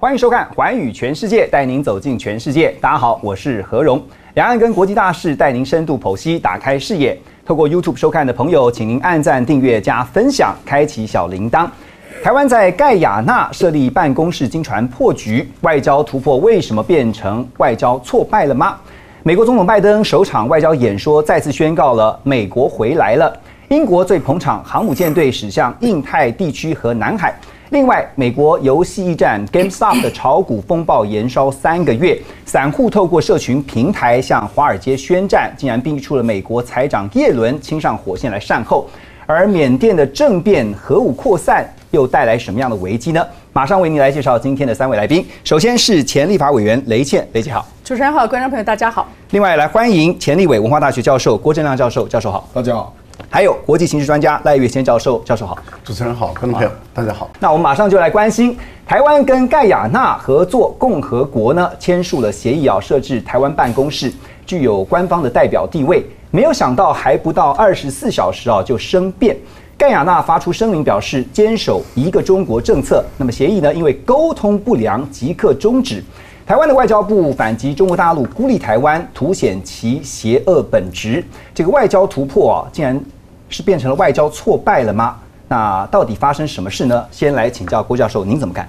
欢迎收看《环宇全世界》，带您走进全世界。大家好，我是何荣。两岸跟国际大事带您深度剖析，打开视野。透过 YouTube 收看的朋友，请您按赞、订阅、加分享，开启小铃铛。台湾在盖亚纳设立办公室，经传破局，外交突破为什么变成外交挫败了吗？美国总统拜登首场外交演说再次宣告了美国回来了。英国最捧场航母舰队驶向印太地区和南海。另外，美国游戏驿站 GameStop 的炒股风暴延烧三个月，散户透过社群平台向华尔街宣战，竟然逼出了美国财长耶伦亲上火线来善后。而缅甸的政变、核武扩散又带来什么样的危机呢？马上为您来介绍今天的三位来宾。首先是前立法委员雷倩，雷姐好；主持人好，观众朋友大家好。另外来欢迎前立委文化大学教授郭正亮教授，教授好，大家好。还有国际形势专家赖月贤教授，教授好，主持人好，观众朋友大家好。那我们马上就来关心台湾跟盖亚纳合作共和国呢签署了协议啊，设置台湾办公室，具有官方的代表地位。没有想到还不到二十四小时啊就生变，盖亚纳发出声明表示坚守一个中国政策。那么协议呢因为沟通不良即刻终止。台湾的外交部反击中国大陆孤立台湾，凸显其邪恶本质。这个外交突破啊，竟然。是变成了外交挫败了吗？那到底发生什么事呢？先来请教郭教授，您怎么看？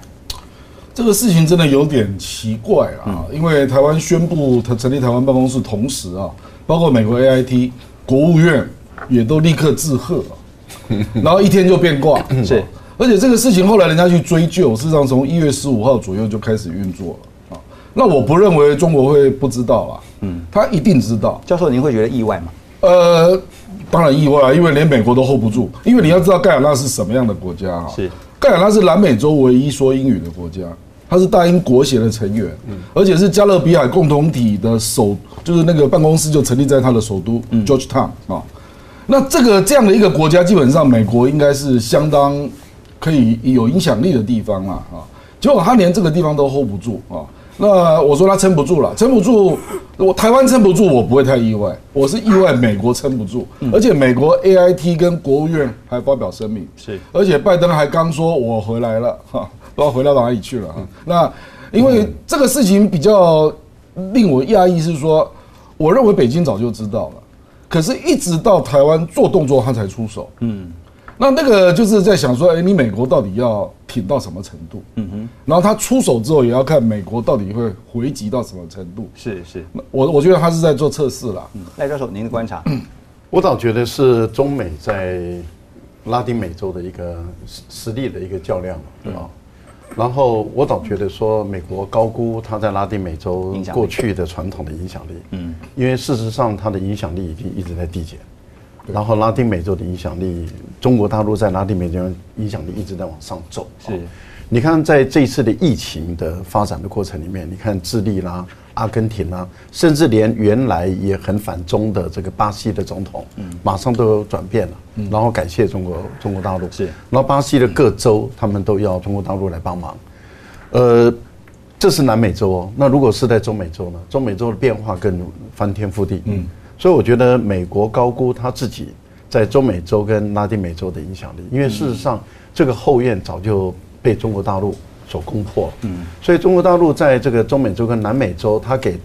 这个事情真的有点奇怪啊！因为台湾宣布他成立台湾办公室，同时啊，包括美国 AIT、国务院也都立刻致贺，然后一天就变卦。是，而且这个事情后来人家去追究，事实上从一月十五号左右就开始运作了啊。那我不认为中国会不知道啊，嗯，他一定知道。教授，您会觉得意外吗？呃。当然意外啊，因为连美国都 hold 不住。因为你要知道盖亚纳是什么样的国家啊？是盖亚纳是南美洲唯一说英语的国家，它是大英国协的成员，而且是加勒比海共同体的首，就是那个办公室就成立在它的首都 Georgetown 啊。那这个这样的一个国家，基本上美国应该是相当可以有影响力的地方了啊。结果他连这个地方都 hold 不住啊。那我说他撑不住了，撑不住，我台湾撑不住，我不会太意外。我是意外美国撑不住，而且美国 A I T 跟国务院还发表声明，是，而且拜登还刚说我回来了，哈，不知道回到哪里去了哈。那因为这个事情比较令我讶异，是说，我认为北京早就知道了，可是一直到台湾做动作，他才出手，嗯。那那个就是在想说，哎，你美国到底要挺到什么程度？嗯哼，然后他出手之后，也要看美国到底会回击到什么程度。是是，我我觉得他是在做测试了。赖教授，您的观察？我倒觉得是中美在拉丁美洲的一个实实力的一个较量啊。然后我倒觉得说，美国高估他在拉丁美洲过去的传统的影响力。嗯，因为事实上，他的影响力已经一直在递减。然后拉丁美洲的影响力，中国大陆在拉丁美洲影响力一直在往上走。是，你看在这一次的疫情的发展的过程里面，你看智利啦、阿根廷啦，甚至连原来也很反中的这个巴西的总统，嗯，马上都有转变了，然后感谢中国中国大陆。是，然后巴西的各州他们都要中国大陆来帮忙。呃，这是南美洲哦。那如果是在中美洲呢？中美洲的变化更翻天覆地。嗯。所以我觉得美国高估他自己在中美洲跟拉丁美洲的影响力，因为事实上这个后院早就被中国大陆所攻破了。嗯，所以中国大陆在这个中美洲跟南美洲，它给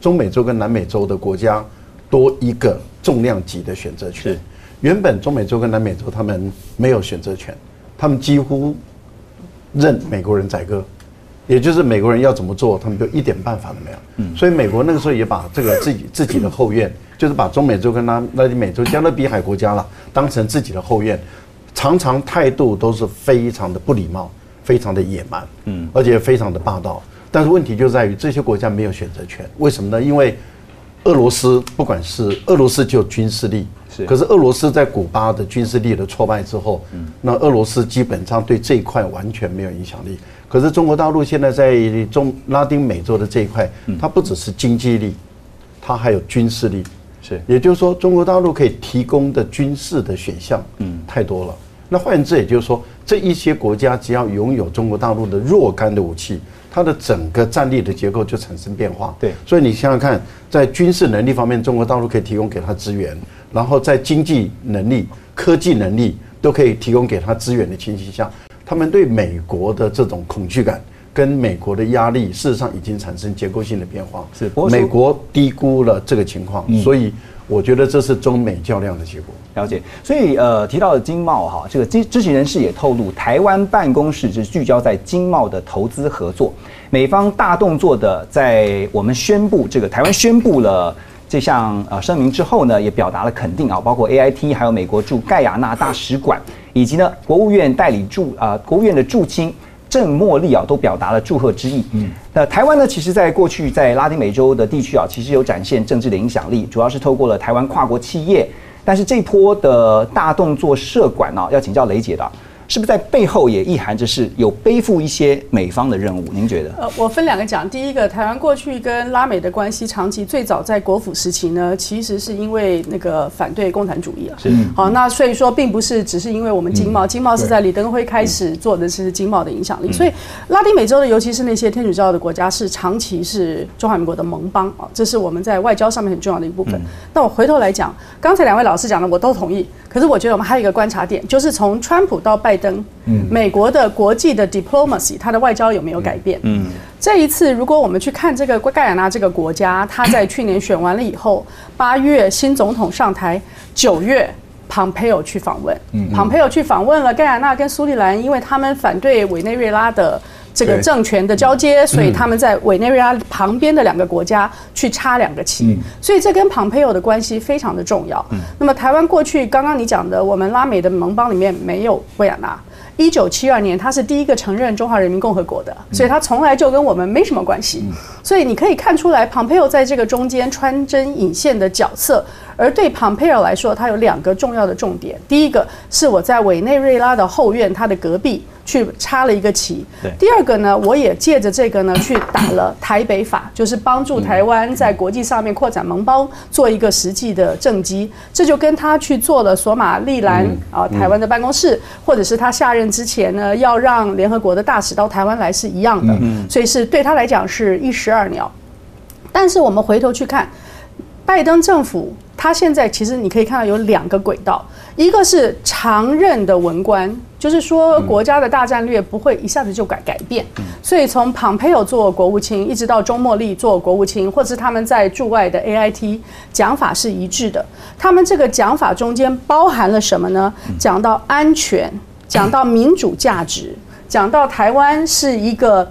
中美洲跟南美洲的国家多一个重量级的选择权。原本中美洲跟南美洲他们没有选择权，他们几乎任美国人宰割。也就是美国人要怎么做，他们就一点办法都没有。嗯，所以美国那个时候也把这个自己自己的后院，就是把中美洲跟拉拉丁美洲、加勒比海国家了当成自己的后院，常常态度都是非常的不礼貌，非常的野蛮，嗯，而且非常的霸道。但是问题就在于这些国家没有选择权，为什么呢？因为俄罗斯不管是俄罗斯就军事力，是，可是俄罗斯在古巴的军事力的挫败之后，嗯，那俄罗斯基本上对这一块完全没有影响力。可是中国大陆现在在中拉丁美洲的这一块，它不只是经济力，它还有军事力。是，也就是说，中国大陆可以提供的军事的选项，嗯，太多了。那换言之，也就是说，这一些国家只要拥有中国大陆的若干的武器，它的整个战力的结构就产生变化。对，所以你想想看，在军事能力方面，中国大陆可以提供给他资源；然后在经济能力、科技能力都可以提供给他资源的情形下。他们对美国的这种恐惧感，跟美国的压力，事实上已经产生结构性的变化。是美国低估了这个情况，所以我觉得这是中美较量的结果。了解，所以呃提到的经贸哈，这个知知情人士也透露，台湾办公室是聚焦在经贸的投资合作，美方大动作的在我们宣布这个台湾宣布了这项呃声明之后呢，也表达了肯定啊，包括 AIT 还有美国驻盖亚纳大使馆，以及呢国务院代理驻啊、国务院的驻青。郑茉莉啊，都表达了祝贺之意。嗯，那台湾呢，其实在过去在拉丁美洲的地区啊，其实有展现政治的影响力，主要是透过了台湾跨国企业。但是这一波的大动作社管啊，要请教雷姐的啊，是不是在背后也意含着是有背负一些美方的任务？您觉得？呃，我分两个讲。第一个，台湾过去跟拉美的关系，长期最早在国府时期呢，其实是因为那个反对共产主义啊。是好，那所以说，并不是只是因为我们经贸，经贸是在李登辉开始做的是经贸的影响力。所以，拉丁美洲的，尤其是那些天主教的国家，是长期是中华民国的盟邦啊，这是我们在外交上面很重要的一部分。那我回头来讲，刚才两位老师讲的，我都同意。可是我觉得我们还有一个观察点，就是从川普到拜登，美国的国际的 diplomacy，它的外交有没有改变？嗯，这一次如果我们去看这个盖亚纳这个国家，他在去年选完了以后，八月新总统上台，九月。庞培尔去访问，庞培尔去访问了盖亚纳跟苏利兰，因为他们反对委内瑞拉的这个政权的交接，所以他们在委内瑞拉旁边的两个国家去插两个旗，所以这跟庞培尔的关系非常的重要。那么台湾过去刚刚你讲的，我们拉美的盟邦里面没有维也纳。一九七二年，他是第一个承认中华人民共和国的，所以他从来就跟我们没什么关系。所以你可以看出来，庞培尔在这个中间穿针引线的角色。而对庞佩尔来说，他有两个重要的重点：第一个是我在委内瑞拉的后院，他的隔壁去插了一个旗；第二个呢，我也借着这个呢去打了台北法，就是帮助台湾在国际上面扩展盟邦，做一个实际的政绩。这就跟他去做了索马利兰啊、台湾的办公室，或者是他下任之前呢，要让联合国的大使到台湾来是一样的，所以是对他来讲是一石二鸟。但是我们回头去看，拜登政府，他现在其实你可以看到有两个轨道，一个是常任的文官，就是说国家的大战略不会一下子就改改变，所以从庞培尔做国务卿，一直到钟茉莉做国务卿，或者是他们在驻外的 AIT 讲法是一致的。他们这个讲法中间包含了什么呢？讲到安全，讲到民主价值，讲到台湾是一个。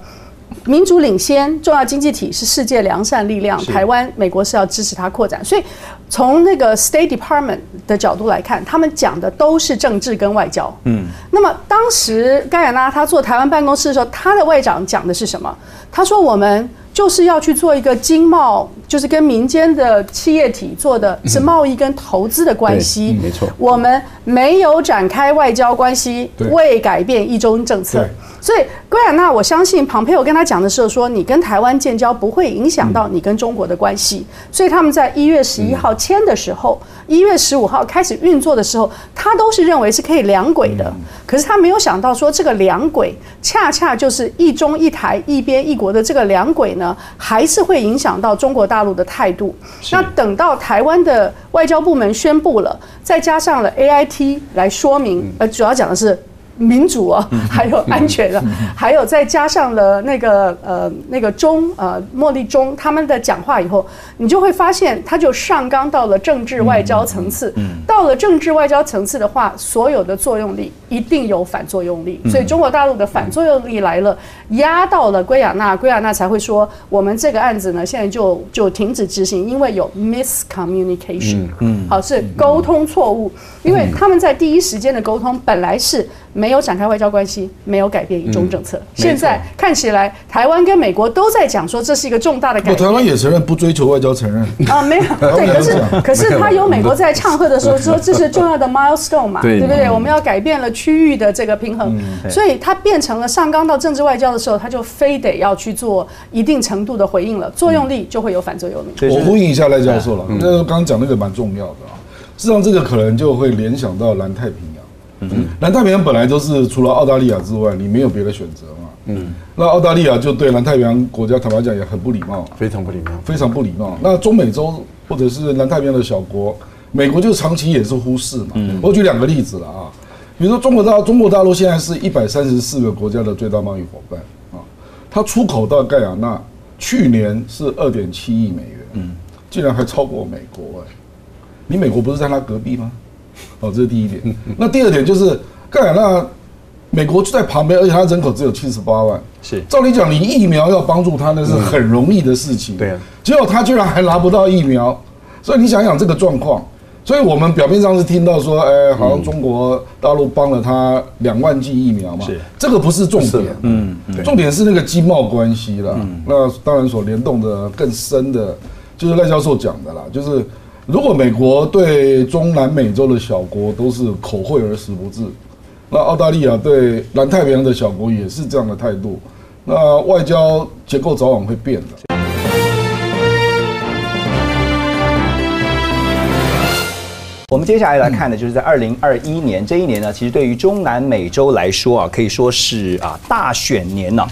民主领先，重要经济体是世界良善力量。台湾、美国是要支持它扩展，所以从那个 State Department 的角度来看，他们讲的都是政治跟外交。嗯，那么当时盖亚纳他做台湾办公室的时候，他的外长讲的是什么？他说我们。就是要去做一个经贸，就是跟民间的企业体做的是贸易跟投资的关系。对没错我们没有展开外交关系对，未改变一中政策。所以圭亚那，我相信庞培我跟他讲的时候说，你跟台湾建交不会影响到你跟中国的关系。所以他们在一月十一号签的时候，一月十五号开始运作的时候，他都是认为是可以两轨的。可是他没有想到说，这个两轨恰恰就是一中一台、一边一国的这个两轨呢，还是会影响到中国大陆的态度。那等到台湾的外交部门宣布了，再加上了 AIT 来说明，呃，主要讲的是。民主啊，还有安全啊，还有再加上了那个呃那个中呃茉莉中他们的讲话以后，你就会发现它就上纲到了政治外交层次。到了政治外交层次的话，所有的作用力一定有反作用力，所以中国大陆的反作用力来了，压到了圭亚那，圭亚那才会说我们这个案子呢现在就就停止执行，因为有 miscommunication，嗯，好是沟通错误，因为他们在第一时间的沟通本来是。没有展开外交关系，没有改变一中政策。现在看起来，台湾跟美国都在讲说这是一个重大的改变，台。湾也承认不追求外交承认。啊，没有 对，可是可是他有美国在唱和的时候说这是重要的 milestone 嘛，对对不对？我们要改变了区域的这个平衡，所以他变成了上纲到政治外交的时候，他就非得要去做一定程度的回应了，作用力就会有反作用力。我呼应一下赖教授了，那个刚刚讲那个蛮重要的啊。事实上，这个可能就会联想到南太平洋。嗯，南太平洋本来就是除了澳大利亚之外，你没有别的选择嘛。嗯，那澳大利亚就对南太平洋国家坦白讲也很不礼貌，非常不礼貌。非常不礼貌。那中美洲或者是南太平洋的小国，美国就长期也是忽视嘛。我举两个例子了啊，比如说中国大中国大陆现在是一百三十四个国家的最大贸易伙伴啊，它出口到盖亚那去年是二点七亿美元，嗯，竟然还超过美国哎，你美国不是在它隔壁吗？哦，这是第一点。那第二点就是盖亚那美国就在旁边，而且它人口只有七十八万，是。照理讲，你疫苗要帮助他那是很容易的事情，对啊，结果他居然还拿不到疫苗，所以你想想这个状况。所以我们表面上是听到说，哎，好像中国大陆帮了他两万剂疫苗嘛，是。这个不是重点，嗯，重点是那个经贸关系啦。那当然所联动的更深的，就是赖教授讲的啦，就是如果美国对中南美洲的小国都是口惠而实不至，那澳大利亚对南太平洋的小国也是这样的态度，那外交结构早晚会变的。我们接下来来看的，就是在二零二一年这一年呢，其实对于中南美洲来说啊，可以说是啊大选年呢。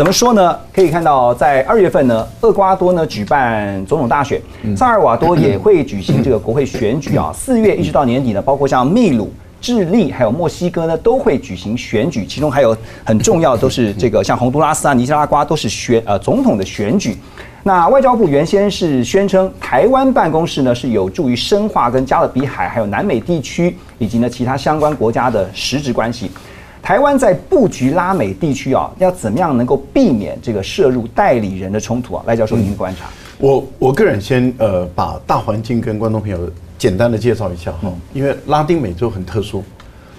怎么说呢？可以看到，在二月份呢，厄瓜多呢举办总统大选，萨尔瓦多也会举行这个国会选举啊。四月一直到年底呢，包括像秘鲁、智利还有墨西哥呢，都会举行选举，其中还有很重要的都是这个像洪都拉斯啊、尼加拉瓜都是选呃总统的选举。那外交部原先是宣称，台湾办公室呢是有助于深化跟加勒比海还有南美地区以及呢其他相关国家的实质关系。台湾在布局拉美地区啊，要怎么样能够避免这个涉入代理人的冲突啊？赖教授，您的观察？我我个人先呃把大环境跟观众朋友简单的介绍一下哈，因为拉丁美洲很特殊。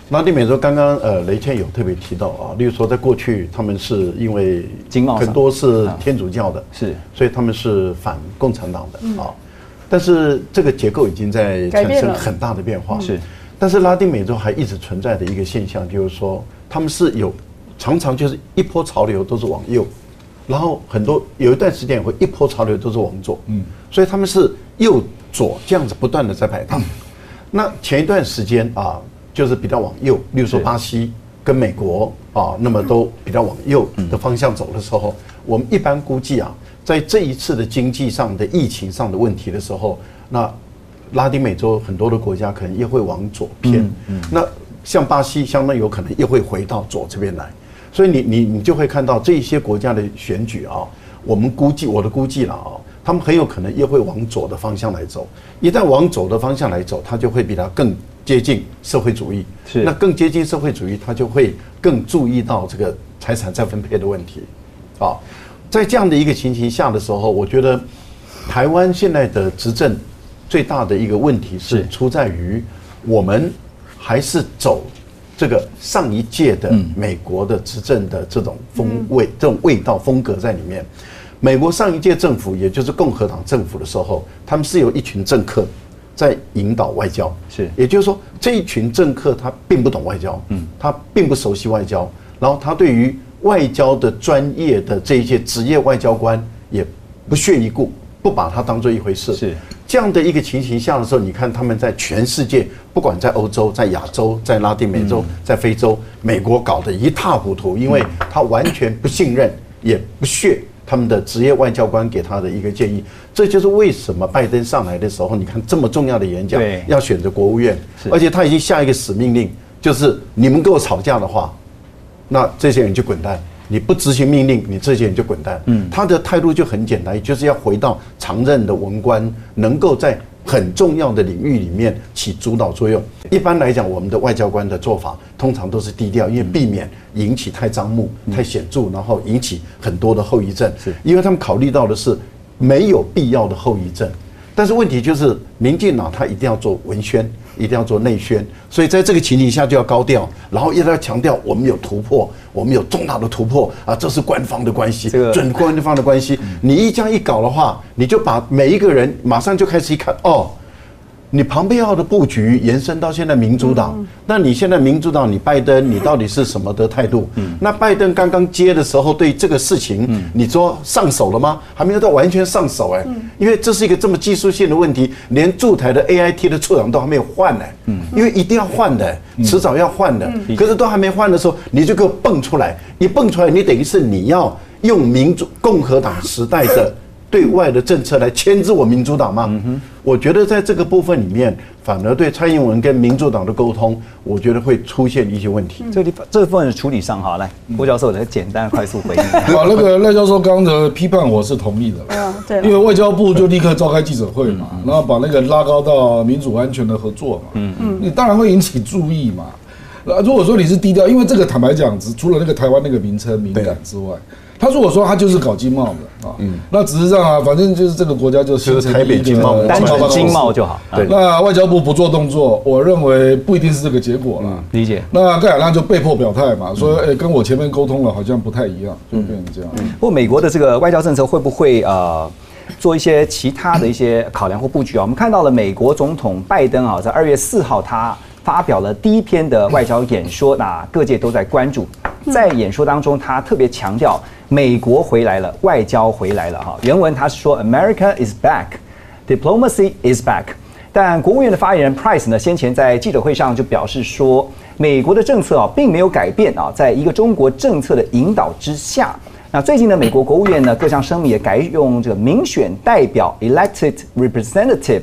拉丁美洲刚刚呃雷倩有特别提到啊，例如说在过去他们是因为经贸很多是天主教的，是所以他们是反共产党的啊。但是这个结构已经在产改变了生很大的变化。是，但是拉丁美洲还一直存在的一个现象，就是说他们是有常常就是一波潮流都是往右，然后很多有一段时间也会一波潮流都是往左，嗯，所以他们是右左这样子不断的在摆荡。那前一段时间啊，就是比较往右，例如说巴西跟美国啊，那么都比较往右的方向走的时候，我们一般估计啊，在这一次的经济上的疫情上的问题的时候，那拉丁美洲很多的国家可能又会往左偏，那像巴西相当有可能又会回到左这边来，所以你你你就会看到这一些国家的选举啊，我们估计我的估计了啊，他们很有可能又会往左的方向来走，一旦往左的方向来走，它就会比它更接近社会主义，是。那更接近社会主义，它就会更注意到这个财产再分配的问题，啊，在这样的一个情形下的时候，我觉得台湾现在的执政最大的一个问题是是。出在于我们还是走这个上一届的美国的执政的这种风味、这种味道风格在里面。美国上一届政府，也就是共和党政府的时候，他们是有一群政客在引导外交，是。也就是说，这一群政客他并不懂外交，嗯，他并不熟悉外交，然后他对于外交的专业的这一些职业外交官也不屑一顾，不把它当做一回事。是这样的一个情形下的时候，你看他们在全世界，不管在欧洲、在亚洲、在拉丁美洲、在非洲，美国搞得一塌糊涂，因为他完全不信任，也不屑他们的职业外交官给他的一个建议。这就是为什么拜登上来的时候，你看这么重要的演讲要选择国务院，而且他已经下一个死命令，就是你们跟我吵架的话，那这些人就滚蛋。你不执行命令，你这些人就滚蛋。嗯，他的态度就很简单，就是要回到常任的文官，能够在很重要的领域里面起主导作用。一般来讲，我们的外交官的做法通常都是低调，因为避免引起太张目、太显著，然后引起很多的后遗症。是因为他们考虑到的是没有必要的后遗症。但是问题就是，民进党他一定要做文宣，一定要做内宣，所以在这个情形下就要高调，然后一直要强调我们有突破，我们有重大的突破啊，这是官方的关系，这个准官方的关系。你一这样一搞的话，你就把每一个人马上就开始一看哦。你庞佩奥的布局延伸到现在民主党，那你现在民主党，你拜登，你到底是什么的态度？那拜登刚刚接的时候，对这个事情，你说上手了吗？还没有到完全上手哎，因为这是一个这么技术性的问题，连驻台的 AIT 的处长都还没有换呢。因为一定要换的，迟早要换的。可是都还没换的时候，你就给我蹦出来，一蹦出来，你等于是你要用民主共和党时代的 对外的政策来牵制我民主党吗？我觉得在这个部分里面，反而对蔡英文跟民主党的沟通，我觉得会出现一些问题。这个地方这部分的处理上哈，来郭教授来简单快速回应。好，那个赖教授刚刚的批判我是同意的，嗯，对了因为外交部就立刻召开记者会嘛，然后把那个拉高到民主安全的合作嘛，嗯嗯，你当然会引起注意嘛。那如果说你是低调，因为这个坦白讲，只除了那个台湾那个名称敏感之外，他如果说他就是搞经贸的啊，嗯那只是这样啊，反正就是这个国家就就是台北经贸单纯经贸就好，对那外交部不做动作，我认为不一定是这个结果了。理解。那盖亚那就被迫表态嘛，说哎、跟我前面沟通了好像不太一样，就变成这样。不过美国的这个外交政策会不会呃做一些其他的一些考量或布局啊？我们看到了美国总统拜登啊，在二月四号他发表了第一篇的外交演说，那各界都在关注。在演说当中，他特别强调美国回来了，外交回来了哈。原文他是说 America is back。Diplomacy is back。但国务院的发言人 Price 呢，先前在记者会上就表示说，美国的政策啊，并没有改变啊，在一个中国政策的引导之下。那最近呢，美国国务院呢各项声明也改用这个民选代表 （elected representative）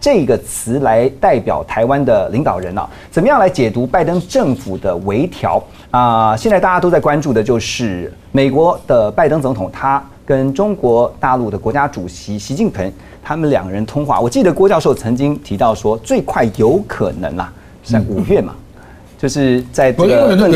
这个词来代表台湾的领导人啊，怎么样来解读拜登政府的微调啊、现在大家都在关注的就是美国的拜登总统，他跟中国大陆的国家主席习近平他们两个人通话。我记得郭教授曾经提到说，最快有可能啊，是在五月嘛，就是在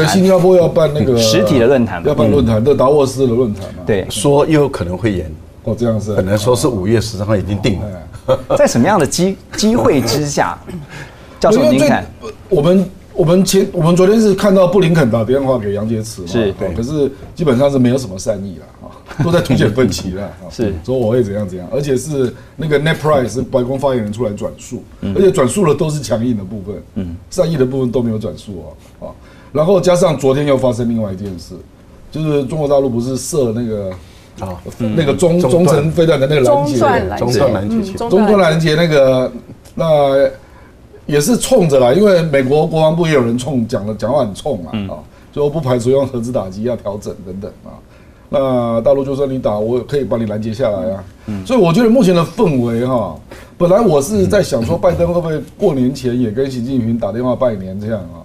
新加坡要办那个实体的论坛嘛要办论坛，这达沃斯的论坛嘛。，对，说又有可能会延，哦，这样子。本来说是五月十三号已经定了。哎。在什么样的机机会之下，教授因为最您看，我们我们前我们昨天是看到布林肯打电话给杨洁篪嘛，是哦可是基本上是没有什么善意了啊，都在凸显分歧了。啊是说我会怎样怎样，而且是那个 Net Price 是白宫发言人出来转述，嗯而且转述的都是强硬的部分，嗯，善意的部分都没有转述哦，啊，然后加上昨天又发生另外一件事，就是中国大陆不是设那个啊，那个中中中程飞弹的那个拦截，中断拦截，拦截器中中断拦截那个，那也是冲着啦，因为美国国防部也有人冲讲了，讲话很冲啊，啊，就不排除用核子打击要调整等等啊。那大陆就说你打，我可以把你拦截下来啊。所以我觉得目前的氛围哈，本来我是在想说，拜登会不会过年前也跟习近平打电话拜年这样啊？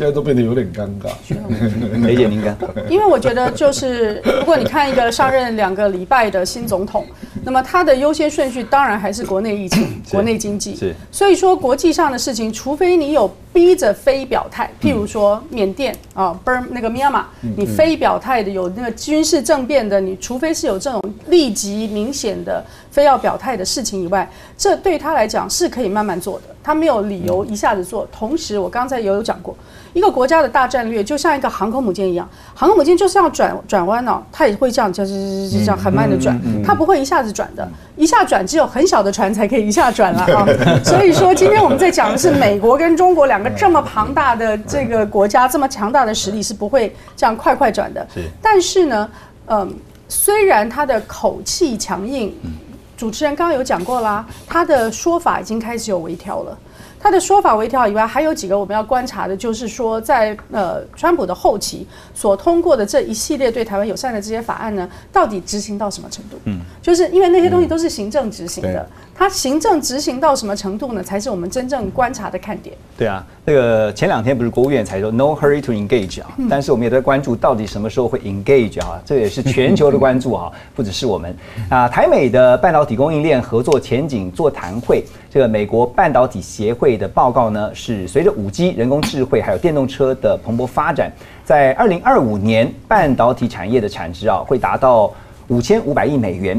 现在都变得有点尴尬。梅姐您看，因为我觉得就是，如果你看一个上任两个礼拜的新总统，那么他的优先顺序当然还是国内疫情、国内经济。是。所以说国际上的事情，除非你有逼着非表态，譬如说缅甸啊、Burm 那个密亚马，你非表态的有那个军事政变的，你除非是有这种立即明显的非要表态的事情以外，这对他来讲是可以慢慢做的，他没有理由一下子做。同时，我刚才也有讲过，一个国家的大战略就像一个航空母舰一样，航空母舰就是要转转弯哦，它也会这样，就是这样很慢的转，它不会一下子转的，一下转只有很小的船才可以一下转了啊。所以说，今天我们在讲的是美国跟中国两个这么庞大的这个国家，这么强大的实力是不会这样快快转的。是但是呢，嗯，虽然他的口气强硬，主持人刚刚有讲过啦，他的说法已经开始有微调了。他的说法微调以外，还有几个我们要观察的，就是说在呃川普的后期所通过的这一系列对台湾友善的这些法案呢，到底执行到什么程度？嗯，就是因为那些东西都是行政执行的对，它行政执行到什么程度呢，才是我们真正观察的看点。对啊，那个前两天不是国务院才说 no hurry to engage 啊，但是我们也在关注到底什么时候会 engage 啊，这也是全球的关注啊，不只是我们啊。台美的半导体供应链合作前景座谈会，这个美国半导体协会的报告呢，是随着五 G、人工智慧还有电动车的蓬勃发展，在二零二五年半导体产业的产值啊，会达到五千五百亿美元。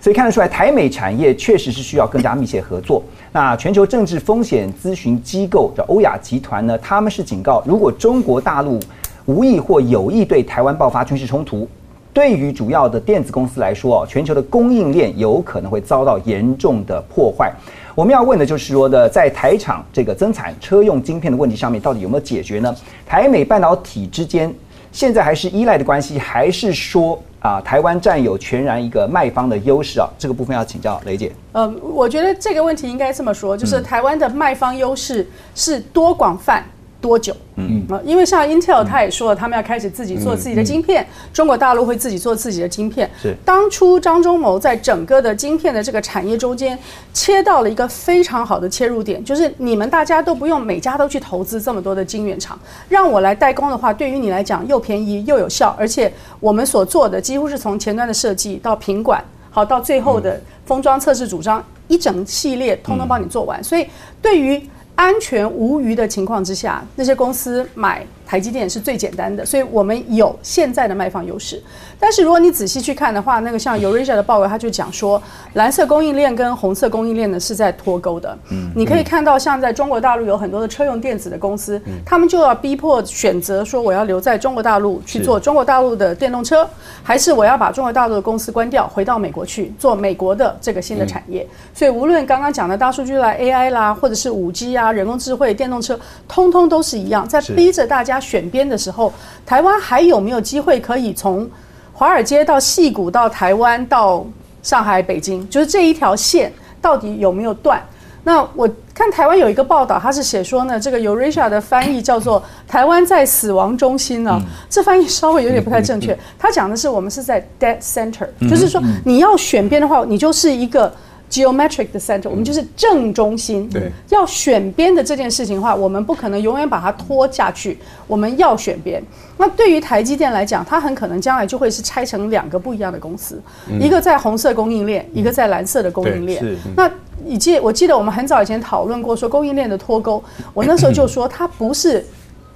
所以看得出来，台美产业确实是需要更加密切合作。那全球政治风险咨询机构的欧亚集团呢，他们是警告，如果中国大陆无意或有意对台湾爆发军事冲突，对于主要的电子公司来说，全球的供应链有可能会遭到严重的破坏。我们要问的就是说的，在台厂这个增产车用晶片的问题上面，到底有没有解决呢？台美半导体之间现在还是依赖的关系，还是说啊，台湾占有全然一个卖方的优势啊？这个部分要请教雷姐。呃，我觉得这个问题应该这么说，就是台湾的卖方优势是多广泛、多久？嗯，因为像 Intel 他也说了，他们要开始自己做自己的晶片，中国大陆会自己做自己的晶片。是当初张忠谋在整个的晶片的这个产业中间切到了一个非常好的切入点，就是你们大家都不用每家都去投资这么多的晶圆厂，让我来代工的话，对于你来讲又便宜又有效，而且我们所做的几乎是从前端的设计到品管，好到最后的封装测试组装，一整系列通通帮你做完。所以对于安全无虞的情况之下，那些公司买台积电是最简单的，所以我们有现在的卖方优势。但是如果你仔细去看的话，那个像 Eurasia 的报告，他就讲说，蓝色供应链跟红色供应链呢是在脱钩的。嗯，你可以看到，像在中国大陆有很多的车用电子的公司，他们就要逼迫选择说，我要留在中国大陆去做中国大陆的电动车，还是我要把中国大陆的公司关掉，回到美国去做美国的这个新的产业。所以无论刚刚讲的大数据啦、AI 啦，或者是五 G 啊、人工智慧、电动车，通通都是一样，在逼着大家选边的时候，台湾还有没有机会可以从华尔街到戏谷到台湾到上海、北京，就是这一条线到底有没有断？那我看台湾有一个报道，他是写说呢，这个 Eurasia 的翻译叫做“台湾在死亡中心”呢，这翻译稍微有点不太正确。他讲的是我们是在 dead center，就是说你要选边的话，你就是一个。Geometric 的 center，我们就是正中心。对，要选边的这件事情的话，我们不可能永远把它拖下去，我们要选边。那对于台积电来讲，它很可能将来就会是拆成两个不一样的公司，一个在红色供应链，一个在蓝色的供应链。那以记我记得我们很早以前讨论过说供应链的脱钩，我那时候就说它不是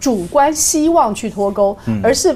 主观希望去脱钩，而是。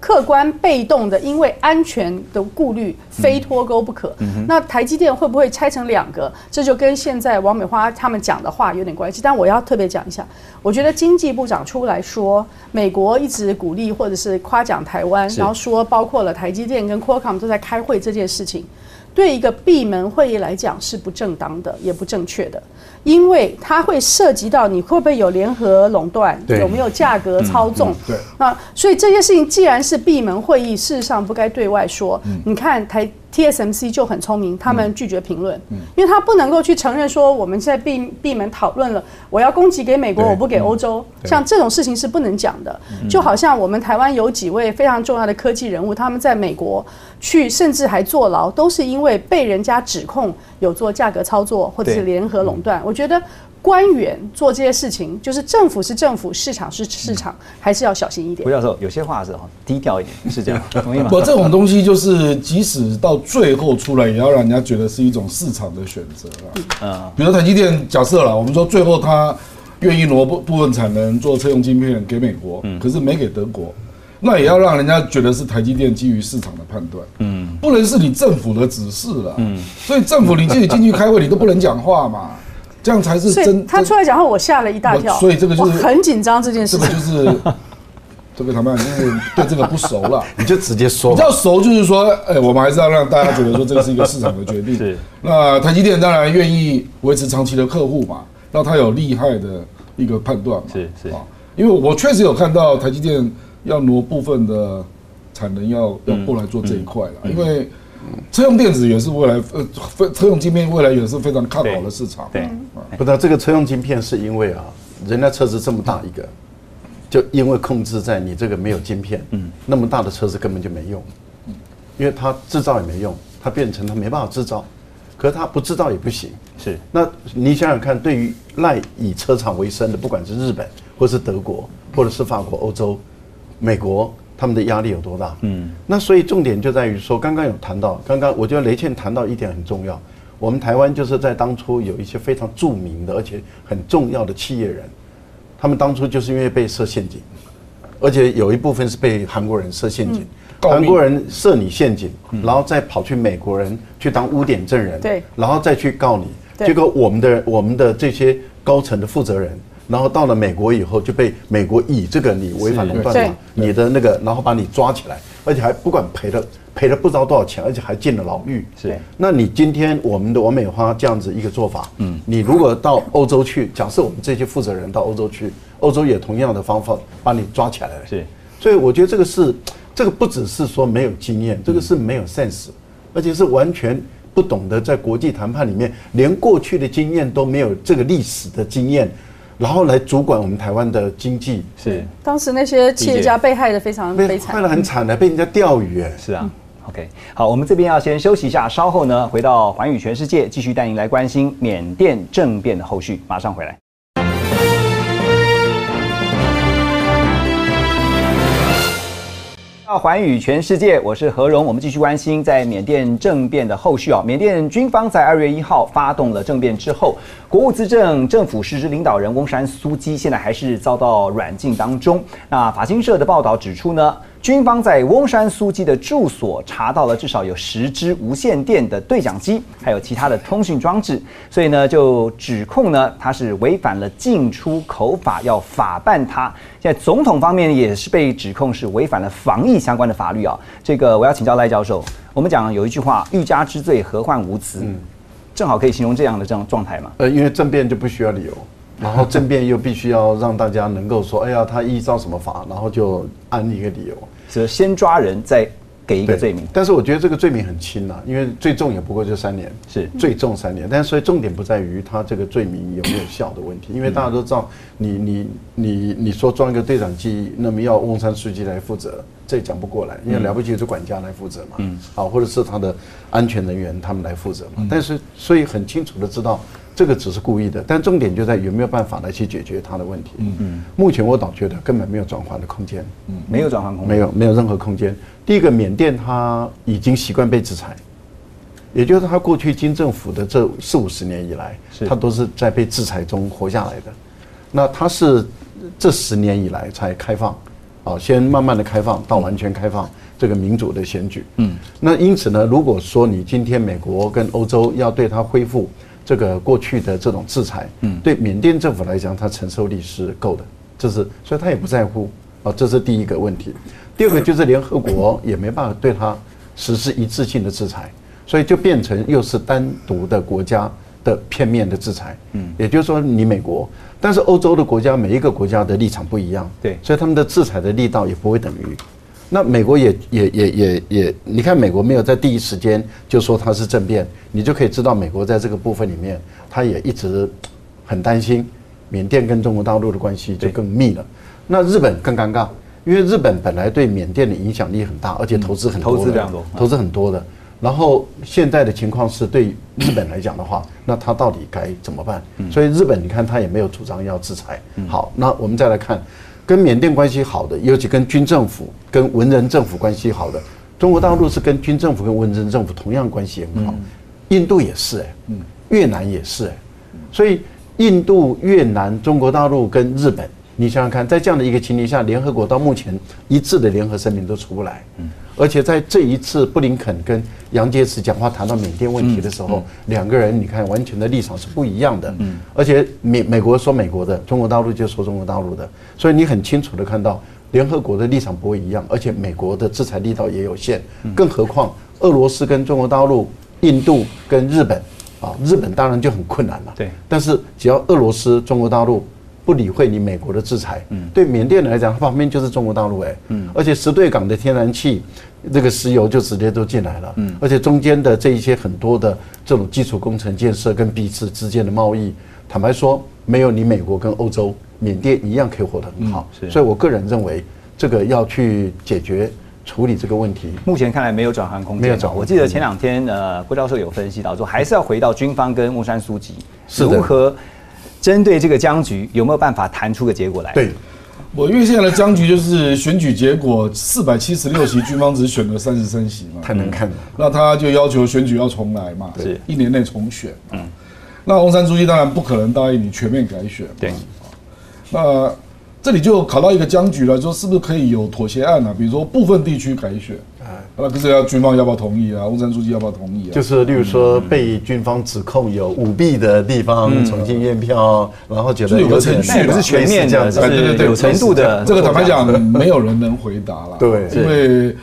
客观被动的，因为安全的顾虑，非脱钩不可。那台积电会不会拆成两个？这就跟现在王美花他们讲的话有点关系。但我要特别讲一下，我觉得经济部长出来说，美国一直鼓励或者是夸奖台湾，然后说包括了台积电跟 Qualcomm 都在开会这件事情，对一个闭门会议来讲是不正当的，也不正确的，因为它会涉及到你会不会有联合垄断，有没有价格操纵。对那，所以这些事情既然是闭门会议，事实上不该对外说。你看台 TSMC 就很聪明，他们拒绝评论，因为他不能够去承认说我们现在闭闭门讨论了，我要供给给美国，我不给欧洲，像这种事情是不能讲的。就好像我们台湾有几位非常重要的科技人物，他们在美国去，甚至还坐牢，都是因为被人家指控有做价格操作或者是联合垄断。我觉得。官员做这些事情，就是政府是政府，市场是市场，还是要小心一点。胡。教授有些话是哈低调一点，是这样，同意吗？不，这种东西就是，即使到最后出来，也要让人家觉得是一种市场的选择啊。嗯，比如台积电，假设了，我们说最后他愿意挪部部分产能做车用晶片给美国，可是没给德国，那也要让人家觉得是台积电基于市场的判断，嗯，不能是你政府的指示了，嗯，所以政府你自己进去开会，你都不能讲话嘛，这样才是真。他出来讲话，我吓了一大跳。所以这个就是很紧张这件事 这个。就是这个他们就是对这个不熟了。你就直接说。比较熟，就是说，哎、我们还是要让大家觉得说这个是一个市场的决定。是。那台积电当然愿意维持长期的客户嘛，让他有厉害的一个判断嘛。是是啊，因为我确实有看到台积电要挪部分的产能要要过来做这一块了，因为车用电子也是未来呃，非车用晶片未来也是非常看好的市场。对，不知道这个车用晶片是因为啊，人家车子这么大一个，就因为控制在你这个没有晶片，嗯，那么大的车子根本就没用，因为它制造也没用，它变成它没办法制造，可是它不制造也不行。是。那你想想看，对于赖以车厂为生的，不管是日本，或是德国，或者是法国、欧洲、美国，他们的压力有多大？嗯，那所以重点就在于说，刚刚有谈到，刚刚我觉得雷倩谈到一点很重要，我们台湾就是在当初有一些非常著名的而且很重要的企业人，他们当初就是因为被设陷阱，而且有一部分是被韩国人设陷阱。韩国人设你陷阱，然后再跑去美国人去当污点证人，对。然后再去告你。对。结果我们的我们的这些高层的负责人，然后到了美国以后就被美国以这个你违反垄断对法，你的那个，然后把你抓起来，而且还不管赔了赔了不知道多少钱，而且还进了牢狱。是那你今天我们的王美花这样子一个做法，嗯，你如果到欧洲去，假设我们这些负责人到欧洲去，欧洲也同样的方法把你抓起来了。是，所以我觉得这个是，这个不只是说没有经验，这个是没有 sense，而且是完全不懂得在国际谈判里面，连过去的经验都没有这个历史的经验，然后来主管我们台湾的经济，是当时那些企业家被害的非常悲被惨害。的很惨的，被人家钓鱼哎。是啊。OK，好，我们这边要先休息一下，稍后呢回到环宇全世界，继续带您来关心缅甸政变的后续，马上回来。到环宇全世界，我是何荣。我们继续关心在缅甸政变的后续啊。缅甸军方在二月一号发动了政变之后，国务资政政府实施领导人翁山苏基现在还是遭到软禁当中。那法新社的报道指出呢，军方在翁山苏基的住所查到了至少有十支无线电的对讲机，还有其他的通讯装置，所以呢就指控呢他是违反了进出口法，要法办他。现在总统方面也是被指控是违反了防疫相关的法律啊。这个我要请教赖教授，我们讲有一句话“欲加之罪，何患无辞”，正好可以形容这样的这样状态嘛。呃，因为政变就不需要理由，然后政变又必须要让大家能够说，哎呀，他依照什么法，然后就按一个理由。是先抓人，再给一个罪名。但是我觉得这个罪名很轻啊，因为最重也不过就三年，是最重三年。但是所以重点不在于他这个罪名有没有效的问题，因为大家都知道，你你你你说装一个对讲机，那么要翁山书记来负责，这也讲不过来，因为了不起是管家来负责嘛，嗯，啊，或者是他的安全人员他们来负责嘛。但是所以很清楚的知道。这个只是故意的，但重点就在有没有办法来去解决他的问题。嗯嗯，目前我倒觉得根本没有转换的空间。嗯，没有转换空间，没有没有任何空间。第一个，缅甸它已经习惯被制裁，也就是它过去金政府的这四五十年以来，是它都是在被制裁中活下来的。那它是这十年以来才开放，啊，先慢慢的开放到完全开放这个民主的选举。嗯，那因此呢，如果说你今天美国跟欧洲要对它恢复这个过去的这种制裁，嗯，对缅甸政府来讲，它承受力是够的，这是所以他也不在乎啊，这是第一个问题。第二个就是联合国也没办法对它实施一致性的制裁，所以就变成又是单独的国家的片面的制裁。嗯，也就是说你美国，但是欧洲的国家每一个国家的立场不一样，对所以他们的制裁的力道也不会等于。那美国也也也也也，你看美国没有在第一时间就说它是政变，你就可以知道美国在这个部分里面，他也一直很担心缅甸跟中国大陆的关系就更密了。那日本更尴尬，因为日本本来对缅甸的影响力很大，而且投资很多的，投资非常多投资很多的。然后现在的情况是对日本来讲的话，那他到底该怎么办？所以日本你看他也没有主张要制裁。好，那我们再来看跟缅甸关系好的，尤其跟军政府、跟文人政府关系好的，中国大陆是跟军政府跟文人政府同样关系很好，印度也是哎，越南也是哎，所以印度、越南、中国大陆跟日本，你想想看，在这样的一个情形下，联合国到目前一致的联合声明都出不来。而且在这一次布林肯跟杨洁篪讲话谈到缅甸问题的时候，两个人你看完全的立场是不一样的。而且美美国说美国的，中国大陆就说中国大陆的，所以你很清楚的看到联合国的立场不会一样，而且美国的制裁力道也有限，更何况俄罗斯跟中国大陆、印度跟日本啊，日本当然就很困难了。对。但是只要俄罗斯、中国大陆不理会你美国的制裁，对缅甸来讲，它旁边就是中国大陆哎，而且石对港的天然气，这个石油就直接都进来了，嗯。而且中间的这一些很多的这种基础工程建设跟彼此之间的贸易，坦白说，没有你美国跟欧洲，缅甸一样可以活得很好，是。所以我个人认为，这个要去解决处理这个问题，目前看来没有转换空间。没有转换我记得前两天呃，郭教授有分析到说，还是要回到军方跟木山书记是如何针对这个僵局，有没有办法谈出个结果来？对，我因为现在的僵局就是选举结果四百七十六席，军方只选了三十三席嘛，太难看了。那他就要求选举要重来嘛，是一年内重选。嗯，那红山书记当然不可能答应你全面改选。对，那这里就考到一个僵局了，说是不是可以有妥协案啊？比如说部分地区改选，那可是要军方要不要同意啊？翁山书记要不要同意啊？就是例如说被军方指控有舞弊的地方，重新验票，然后觉得就有个程序不是全面这样子对对对有程度的。这个坦白讲，没有人能回答了。对因为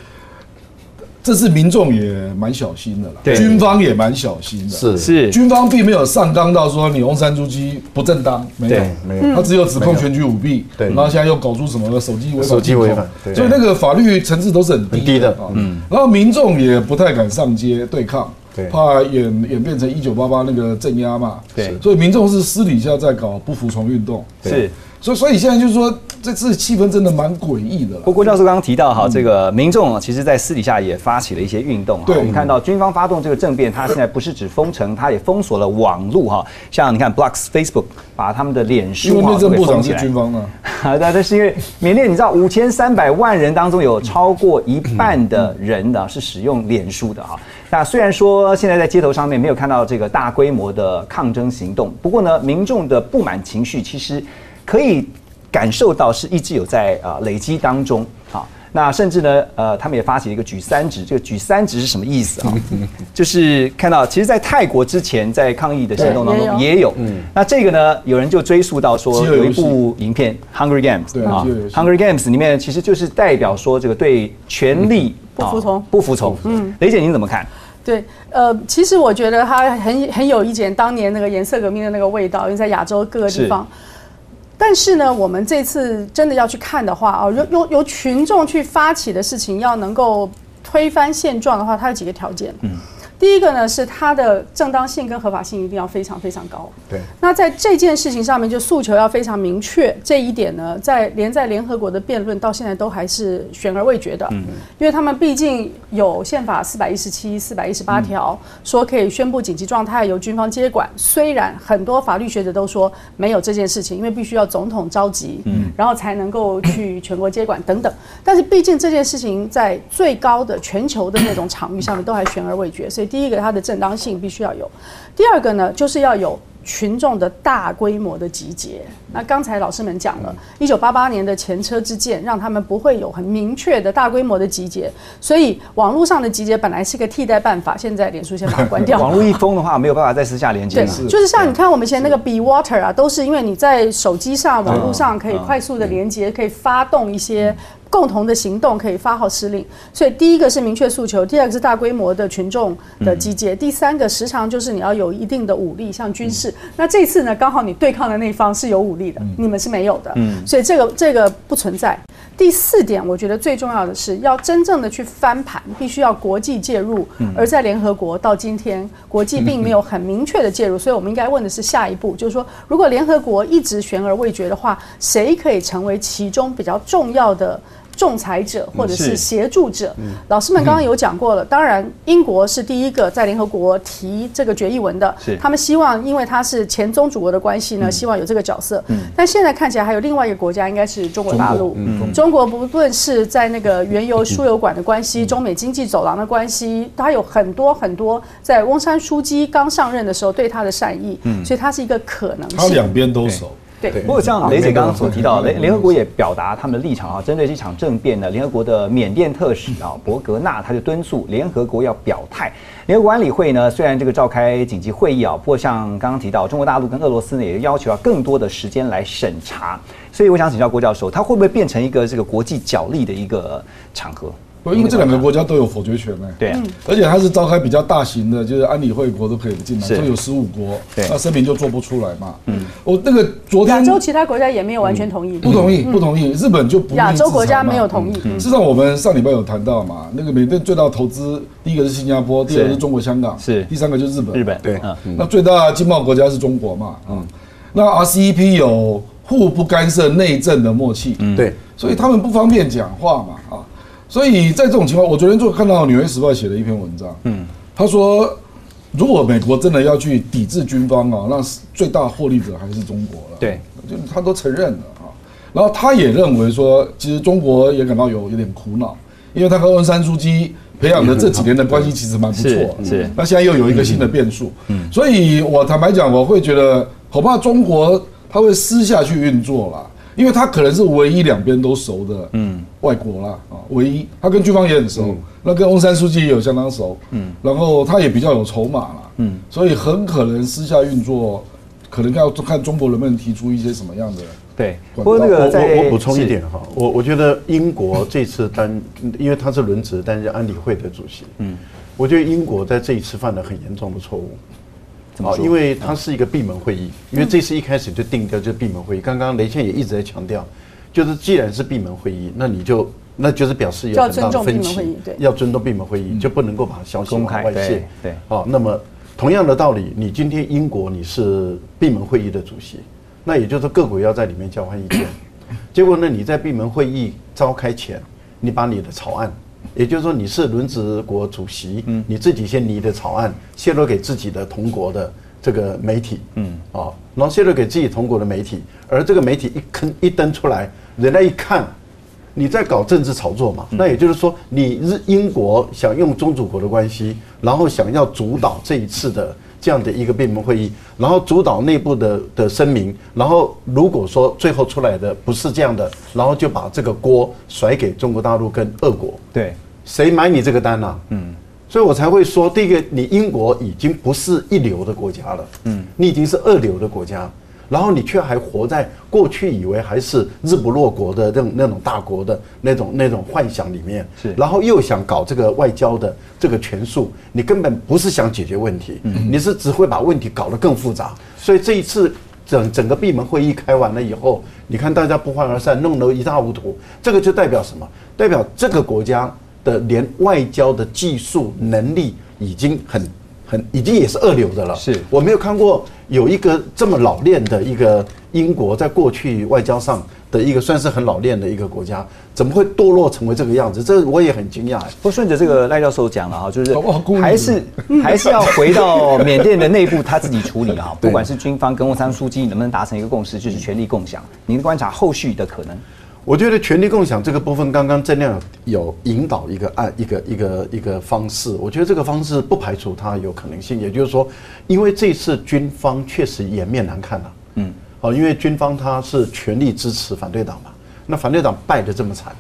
这是民众也蛮小心的啦，对。军方也蛮小心的。是。是。军方并没有上纲到说你翁山书记不正当，没有。对，没有。他只有指控选举舞弊，对。然后现在又搞出什么手机违法手机违法所以那个法律层次都是很很低的啊。嗯，然后民众也不太敢上街对抗，对。怕演演变成一九八八那个镇压嘛，对。所以民众是私底下在搞不服从运动，是。所以所以现在就是说这次气氛真的蛮诡异的了不。过郭教授刚刚提到哈，这个民众啊，其实在私底下也发起了一些运动哈。对我们看到军方发动这个政变，它现在不是只封城，它也封锁了网络哈。像你看 Blocks Facebook 把他们的脸因书哈为内政部长是都封起来军方呢，啊，那但是因为缅甸，你知道五千三百万人当中有超过一半的人呢是使用脸书的哈。那虽然说现在在街头上面没有看到这个大规模的抗争行动，不过呢，民众的不满情绪其实可以感受到是一直有在呃累积当中。好，那甚至呢，呃，他们也发起了一个举三指。这个举三指是什么意思啊？就是看到，其实，在泰国之前在抗议的行动当中对也有。那这个呢，有人就追溯到说有一部影片《Hungry Games》啊，Hungry Games》里面其实就是代表说这个对权力不服从啊不服从。嗯，雷姐您怎么看？对，呃，其实我觉得它很很有一点当年那个颜色革命的那个味道，因为在亚洲各个地方。但是呢，我们这次真的要去看的话啊，由由由群众去发起的事情，要能够推翻现状的话，它有几个条件。第一个呢是它的正当性跟合法性一定要非常非常高。对，那在这件事情上面，就诉求要非常明确，这一点呢，在连在联合国的辩论到现在都还是悬而未决的，嗯。因为他们毕竟有宪法四百一十七、四百一十八条说可以宣布紧急状态由军方接管，虽然很多法律学者都说没有这件事情，因为必须要总统召集，嗯。然后才能够去全国接管等等，但是毕竟这件事情在最高的全球的那种场域上面都还悬而未决，所以第一个它的正当性必须要有，第二个呢就是要有。群众的大规模的集结，那刚才老师们讲了，一九八八年的前车之鉴，让他们不会有很明确的大规模的集结，所以网络上的集结本来是个替代办法，现在脸书先把它关掉。网络一封的话，没有办法在私下连接对。，就是像你看我们以前那个 Be Water 啊，都是因为你在手机上、网络上可以快速的连接，可以发动一些共同的行动，可以发号施令。所以第一个是明确诉求，第二个是大规模的群众的集结，第三个时常就是你要有一定的武力，像军事。那这次呢，刚好你对抗的那一方是有武力的，你们是没有的，嗯所以这个这个不存在。第四点，我觉得最重要的是要真正的去翻盘，必须要国际介入。而在联合国到今天，国际并没有很明确的介入，所以我们应该问的是下一步，就是说，如果联合国一直悬而未决的话，谁可以成为其中比较重要的？仲裁者或者是是协助者，老师们刚刚有讲过了。当然，英国是第一个在联合国提这个决议文的，他们希望，因为它是前宗主国的关系呢，希望有这个角色。但现在看起来还有另外一个国家，应该是中国大陆。中国不论是在那个原油输油管的关系、中美经济走廊的关系，它有很多很多在翁山书记刚上任的时候对他的善意，所以它是一个可能性。他两边都熟。对不过像雷姐刚刚所提到，联联合国也表达他们的立场啊，针对这场政变呢，联合国的缅甸特使啊伯格纳他就敦促联合国要表态。联合国安理会呢，虽然这个召开紧急会议啊，不过像刚刚提到，中国大陆跟俄罗斯呢也要求要更多的时间来审查。所以我想请教郭教授，它会不会变成一个这个国际角力的一个场合？不，因为这两个国家都有否决权呢。对。啊，而且它是召开比较大型的，就是安理会国都可以进来，是。就有十五国，那声明就做不出来嘛。嗯，我那个昨天亚洲其他国家也没有完全同意。不同意，不同意，日本就不亚洲国家没有同意。事实上，我们上礼拜有谈到嘛，那个缅甸最大的投资，第一个是新加坡，第二个是中国香港，是。第三个就是日本。日本。对。嗯。那最大的经贸国家是中国嘛，嗯，那 RCEP 有互不干涉内政的默契，嗯，对，所以他们不方便讲话嘛，啊，所以在这种情况，我昨天就看到《纽约时报》写了一篇文章，嗯，他说，如果美国真的要去抵制军方啊，那是最大获利者还是中国了，对，就是他都承认了啊，然后他也认为说，其实中国也感到有有点苦恼，因为他和温山书记培养的这几年的关系其实蛮不错，是是。那现在又有一个新的变数，嗯，所以我坦白讲，我会觉得恐怕中国他会私下去运作啦，因为他可能是唯一两边都熟的，嗯，外国啦啊，唯一他跟军方也很熟，那跟翁山书记也有相当熟，嗯，然后他也比较有筹码啦，嗯，所以很可能私下运作，可能要看中国能不能提出一些什么样的，对。不管道。过那个我我我补充一是点哈，我我觉得英国这次担，因为他是轮值担任安理会的主席，嗯，我觉得英国在这一次犯了很严重的错误。啊，怎么说因为它是一个闭门会议，因为这次一开始就定调就是闭门会议。刚刚雷倩也一直在强调，就是既然是闭门会议，那你就那就是表示有很大的尊重分歧闭门会议对，要尊重闭门会议，就不能够把消息公开对往外泄。对好，那么同样的道理，你今天英国你是闭门会议的主席，那也就是说各国要在里面交换意见。结果呢，你在闭门会议召开前，你把你的草案，也就是说你是轮值国主席，你自己先拟的草案泄露给自己的同国的这个媒体，嗯，啊，然后泄露给自己同国的媒体，而这个媒体一坑一登出来，人家一看。你在搞政治炒作嘛？那也就是说，你日英国想用宗主国的关系，然后想要主导这一次的这样的一个闭门会议，然后主导内部的的声明，然后如果说最后出来的不是这样的，然后就把这个锅甩给中国大陆跟俄国，对，谁买你这个单呢、嗯，所以我才会说，第一个，你英国已经不是一流的国家了，嗯，你已经是二流的国家，然后你却还活在过去以为还是日不落国的那种那种大国的那种那种幻想里面，是然后又想搞这个外交的这个权术，你根本不是想解决问题，你是只会把问题搞得更复杂，所以这一次。整整个闭门会议开完了以后，你看大家不欢而散，弄得一塌糊涂，这个就代表什么？代表这个国家的连外交的技术能力已经很很已经也是二流的了。是我没有看过有一个这么老练的一个英国，在过去外交上的一个算是很老练的一个国家，怎么会堕落成为这个样子？这我也很惊讶。不过顺着这个赖教授讲了哈，就是还是 还是要回到缅甸的内部他自己处理啊，不管是军方跟翁山书记能不能达成一个共识，就是权力共享。您的观察后续的可能？我觉得权力共享这个部分，刚刚郑亮有有引导一个案一个一个一个方式，我觉得这个方式不排除它有可能性。也就是说，因为这次军方确实颜面难看了、嗯，好，因为军方他是全力支持反对党嘛，那反对党败得这么惨，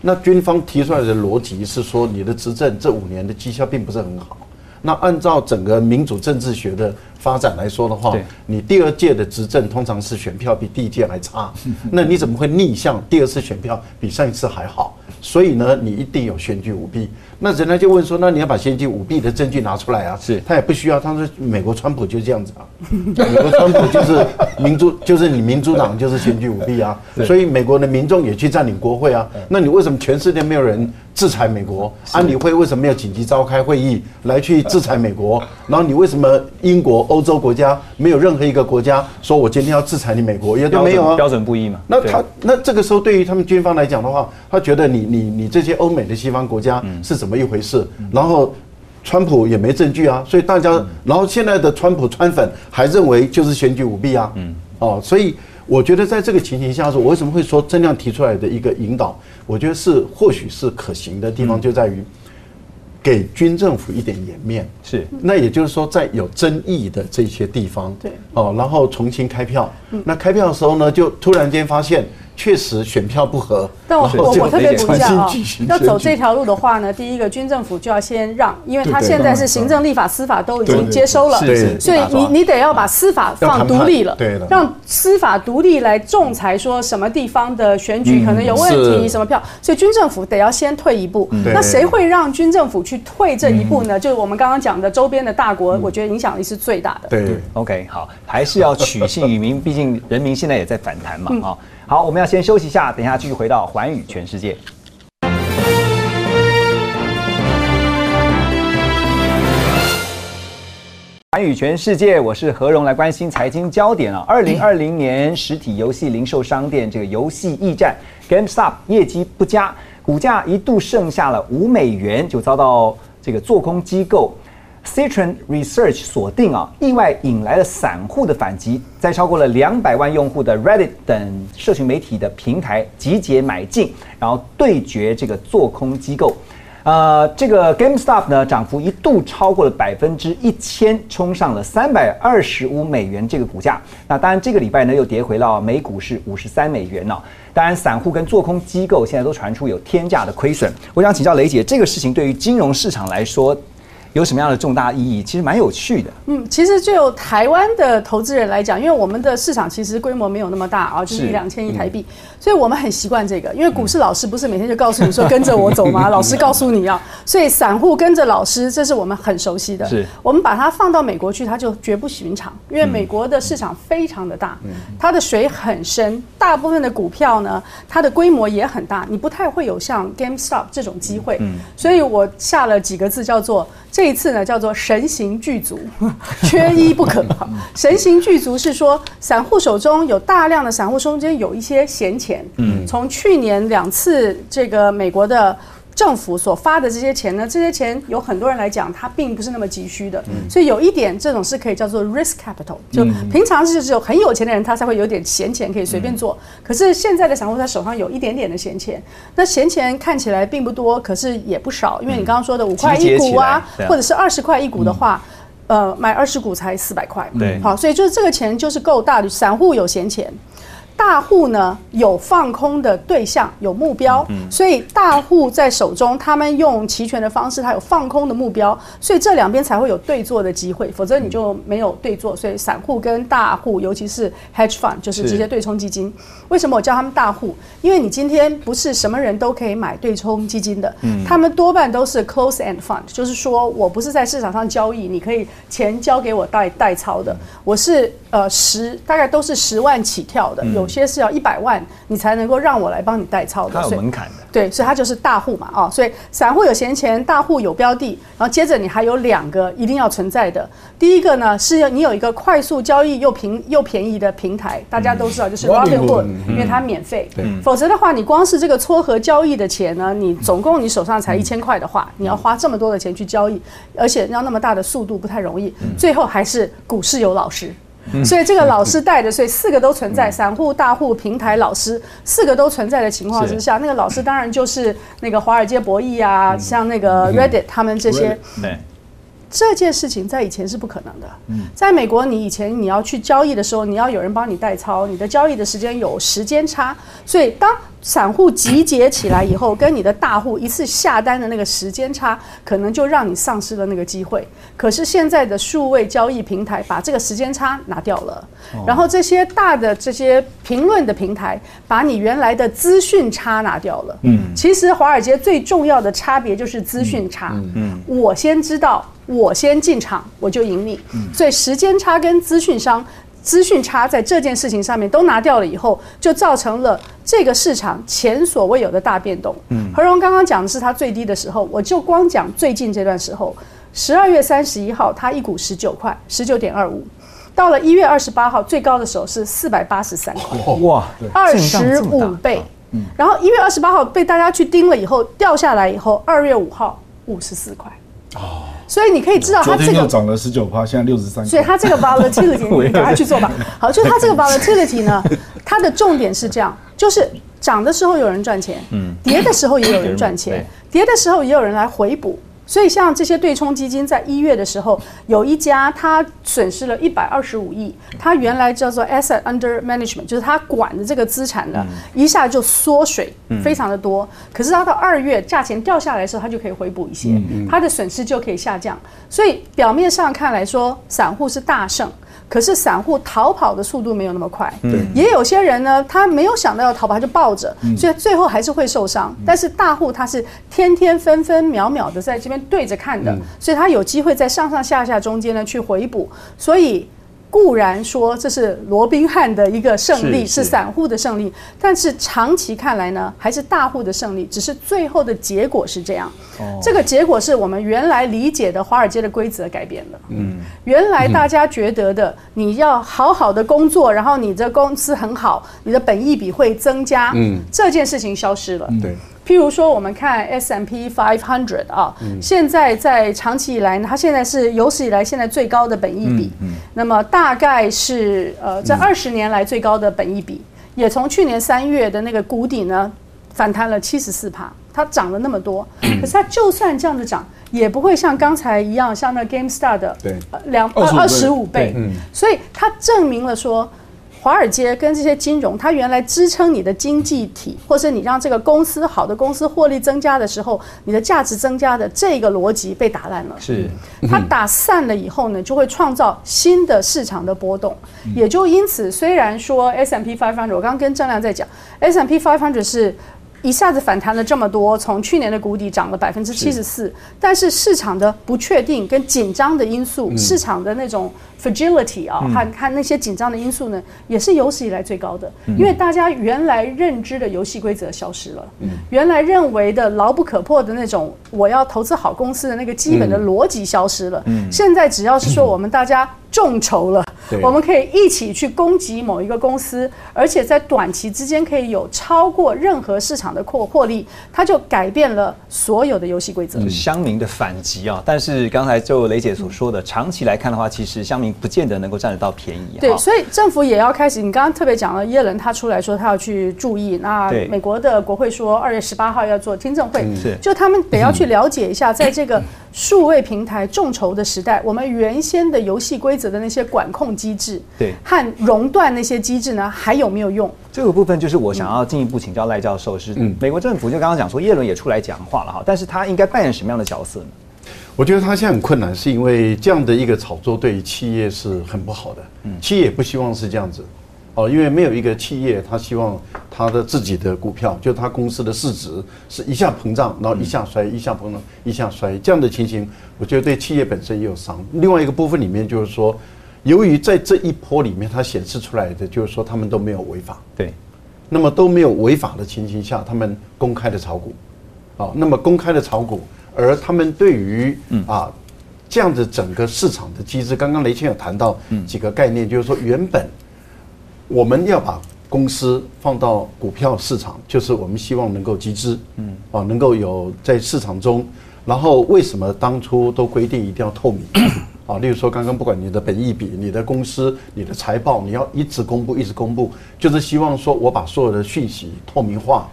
那军方提出来的逻辑是说，你的执政这五年的绩效并不是很好。那按照整个民主政治学的发展来说的话对，你第二届的执政通常是选票比第一届还差，那你怎么会逆向第二次选票比上一次还好？所以呢，你一定有选举舞弊。那人家就问说，那你要把选举舞弊的证据拿出来啊？是他也不需要，他说美国川普就这样子啊，美国川普就是民主，就是你民主党就是选举舞弊啊，所以美国的民众也去占领国会啊。那你为什么全世界没有人制裁美国？安理会为什么没有紧急召开会议来去制裁美国？然后你为什么英国、欧洲国家没有任何一个国家说我今天要制裁你美国，也都没有啊？标准不一嘛？那他那这个时候对于他们军方来讲的话，他觉得你你你这些欧美的西方国家是怎么一回事？然后川普也没证据啊，所以大家，然后现在的川普川粉还认为就是选举舞弊啊，嗯，哦，所以我觉得在这个情形下，说我为什么会说增量提出来的一个引导，我觉得是或许是可行的地方就在于给军政府一点颜面，是。那也就是说，在有争议的这些地方，对。哦，然后重新开票。那开票的时候呢，就突然间发现确实选票不合，但我我我特别补一下啊要走这条路的话呢，第一个军政府就要先让，因为他现在是行政、立法、司法都已经接收了，所以你你得要把司法放独立了对的，让司法独立来仲裁，说什么地方的选举可能有问题，什么票，所以军政府得要先退一步。那谁会让军政府去退这一步呢？就是我们刚刚讲的周边的大国，我觉得影响力是最大的。对。OK，好，还是要取信于民，毕竟人民现在也在反弹嘛，啊、好，我们要先休息一下，等一下继续回到环宇全世界。环宇全世界，我是何荣，来关心财经焦点啊。二零二零年实体游戏零售商店这个游戏驿站 GameStop 业绩不佳，股价一度剩下了五美元，就遭到这个做空机构 Citron Research 锁定啊，意外引来了散户的反击，在超过了两百万用户的 Reddit 等社群媒体的平台集结买进，然后对决这个做空机构。呃，这个 GameStop 呢，涨幅一度超过了百分之一千，冲上了三百二十五美元这个股价。那当然，这个礼拜呢又跌回到每股是五十三美元呢、当然，散户跟做空机构现在都传出有天价的亏损。我想请教雷姐，这个事情对于金融市场来说，有什么样的重大意义？其实蛮有趣的。嗯，其实就台湾的投资人来讲，因为我们的市场其实规模没有那么大啊，就是是一两千亿台币，所以我们很习惯这个。因为股市老师不是每天就告诉你说跟着我走吗？老师告诉你啊，所以散户跟着老师，这是我们很熟悉的。是我们把它放到美国去，它就绝不寻常，因为美国的市场非常的大，它的水很深，大部分的股票呢，它的规模也很大，你不太会有像 GameStop 这种机会。嗯所以我下了几个字叫做这一次呢叫做神行具足，缺一不可。神行具足是说散户手中有大量的散户中间有一些闲钱，嗯，从去年两次这个美国的。政府所发的这些钱呢，这些钱有很多人来讲，它并不是那么急需的，所以有一点这种是可以叫做 risk capital，就平常是只有很有钱的人他才会有点闲钱可以随便做，可是现在的散户他手上有一点点的闲钱，那闲钱看起来并不多，可是也不少，因为你刚刚说的五块一股啊或者是二十块一股的话。呃，买二十股才四百块，对。好，所以就是这个钱就是够大的，散户有闲钱，大户呢有放空的对象，有目标，所以大户在手中，他们用期权的方式，他有放空的目标，所以这两边才会有对做的机会，否则你就没有对做。所以散户跟大户，尤其是 hedge fund，就是是。直接对冲基金，为什么我叫他们大户？因为你今天不是什么人都可以买对冲基金的，他们多半都是 close end fund，就是说我不是在市场上交易，你可以钱交给我代代操的，我是呃十大概都是十万起跳的，有些是要一百万你才能够让我来帮你代操的，它有门槛的。对，所以它就是大户嘛，哦，所以散户有闲钱，大户有标的，然后接着你还有两个一定要存在的。第一个呢是要你有一个快速交易又平又便宜的平台，大家都知道就是 Robinhood 因为它免费。否则的话，你光是这个撮合交易的钱呢，你总共你手上才一千块的话，你要花这么多的钱去交易，而且要那么大的速度不太容易。最后还是股市有老师。所以这个老师带着，所以四个都存在，散户、大户、平台、老师，四个都存在的情况之下，那个老师当然就是那个华尔街博弈啊，像那个 Reddit 他们这些对，这件事情在以前是不可能的。在美国，你以前你要去交易的时候，你要有人帮你代操，你的交易的时间有时间差，所以当散户集结起来以后，跟你的大户一次下单的那个时间差，可能就让你丧失了那个机会。可是现在的数位交易平台把这个时间差拿掉了，然后这些大的这些评论的平台把你原来的资讯差拿掉了。嗯，其实华尔街最重要的差别就是资讯差。嗯，我先知道，我先进场，我就赢你。所以时间差跟资讯商。资讯差在这件事情上面都拿掉了以后，就造成了这个市场前所未有的大变动。嗯，何荣刚刚讲的是它最低的时候，我就光讲最近这段时候，十二月三十一号它一股十九块，十九点二五，到了一月二十八号最高的时候是四百八十三块。哇，二十五倍。然后一月二十八号被大家去盯了以后，掉下来以后，二月五号五十四块。哦，所以你可以知道它这个，涨了十九趴，现在六十三。所以它这个 volatility，你赶快去做吧。好，就它这个 volatility 呢，它的重点是这样，就是涨的时候有人赚钱，嗯，跌的时候也有人赚钱，跌的时候也有人来回补。所以，像这些对冲基金，在一月的时候，有一家它损失了一百二十五亿，它原来叫做 asset under management，就是它管的这个资产呢，一下就缩水，非常的多。可是它到二月价钱掉下来的时候，它就可以回补一些，它的损失就可以下降。所以表面上看来说，散户是大胜。可是散户逃跑的速度没有那么快，也有些人呢，他没有想到要逃跑，他就抱着，所以最后还是会受伤。但是大户他是天天分分秒秒的在这边对着看的，所以他有机会在上上下下中间呢去回补。所以固然说这是罗宾汉的一个胜利，是散户的胜利，但是长期看来呢，还是大户的胜利。只是最后的结果是这样，这个结果是我们原来理解的华尔街的规则改变了。嗯，原来大家觉得的，你要好好的工作，然后你的公司很好，你的本益比会增加，嗯，这件事情消失了。对，譬如说，我们看 S M P 500啊，现在在长期以来呢，它现在是有史以来现在最高的本益比，那么大概是呃这二十年来最高的本益比，也从去年三月的那个谷底呢反弹了七十四趴，它涨了那么多，可是它就算这样子涨，也不会像刚才一样，像那 GameStar 的两二二十五倍。倍，所以它证明了说。华尔街跟这些金融，它原来支撑你的经济体，或是你让这个公司好的公司获利增加的时候，你的价值增加的这个逻辑被打烂了。是它打散了以后呢，就会创造新的市场的波动，也就因此，虽然说 S M P 500，我刚刚跟郑亮在讲，S M P 500是一下子反弹了这么多，从去年的谷底涨了百分之七十四，但是市场的不确定跟紧张的因素，市场的那种 fragility 啊，和和那些紧张的因素呢，也是有史以来最高的，因为大家原来认知的游戏规则消失了，原来认为的牢不可破的那种我要投资好公司的那个基本的逻辑消失了，现在只要是说我们大家众筹了，我们可以一起去攻击某一个公司，而且在短期之间可以有超过任何市场的获获利，它就改变了所有的游戏规则。就乡民的反击啊！但是刚才就雷姐所说的，长期来看的话，其实乡民不见得能够占得到便宜。对，所以政府也要开始。你刚刚特别讲了，耶伦他出来说他要去注意。那美国的国会说二月十八号要做听证会，是就他们得要去了解一下，在这个数位平台众筹的时代，我们原先的游戏规则的那些管控机制，对和熔断那些机制呢，还有没有用？这个部分就是我想要进一步请教赖教授，是美国政府就刚刚讲说耶伦也出来讲话了哈，但是他应该扮演什么样的角色呢？我觉得他现在很困难，是因为这样的一个炒作对企业是很不好的。企业也不希望是这样子，哦，因为没有一个企业他希望他的自己的股票，就他公司的市值是一下膨胀，然后一下衰，一下膨胀，一下衰，这样的情形，我觉得对企业本身也有伤。另外一个部分里面就是说，由于在这一波里面，它显示出来的就是说他们都没有违法，对，那么都没有违法的情形下，他们公开的炒股，啊，那么公开的炒股，而他们对于啊这样子整个市场的机制，刚刚雷谦有谈到几个概念，就是说原本我们要把公司放到股票市场，就是我们希望能够集资，嗯，啊，能够有在市场中，然后为什么当初都规定一定要透明？啊，例如说刚刚不管你的本益比、你的公司、你的财报，你要一直公布、一直公布，就是希望说我把所有的讯息透明化。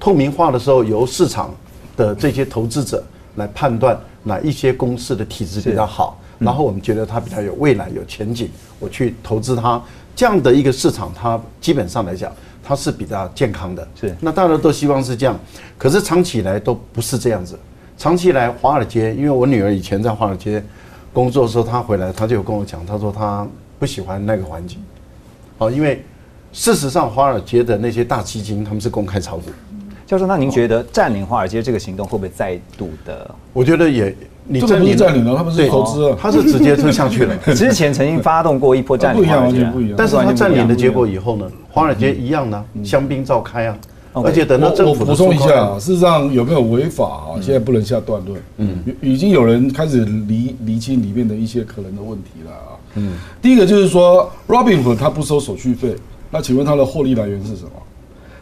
透明化的时候，由市场的这些投资者来判断哪一些公司的体质比较好，然后我们觉得它比较有未来、有前景，我去投资它。这样的一个市场，它基本上来讲，它是比较健康的。是那大家都希望是这样，可是长期以来都不是这样子。长期以来，华尔街，因为我女儿以前在华尔街工作的时候，她回来，她就有跟我讲，她说她不喜欢那个环境，哦，因为事实上华尔街的那些大基金他们是公开炒股，教授，那您觉得占领华尔街这个行动会不会再度的？我觉得也你这个不是占领了，他们是对投资啊，他是直接就下去了。之前曾经发动过一波占不一样，领华尔街啊，完全不一样。但是他占领的结果以后呢，华尔街一样呢，香槟照开啊，而且等到政府补充一下啊，事实上有没有违法啊？现在不能下断论。嗯，已经有人开始厘厘清里面的一些可能的问题了啊。嗯，第一个就是说，Robinhood 他不收手续费，那请问他的获利来源是什么？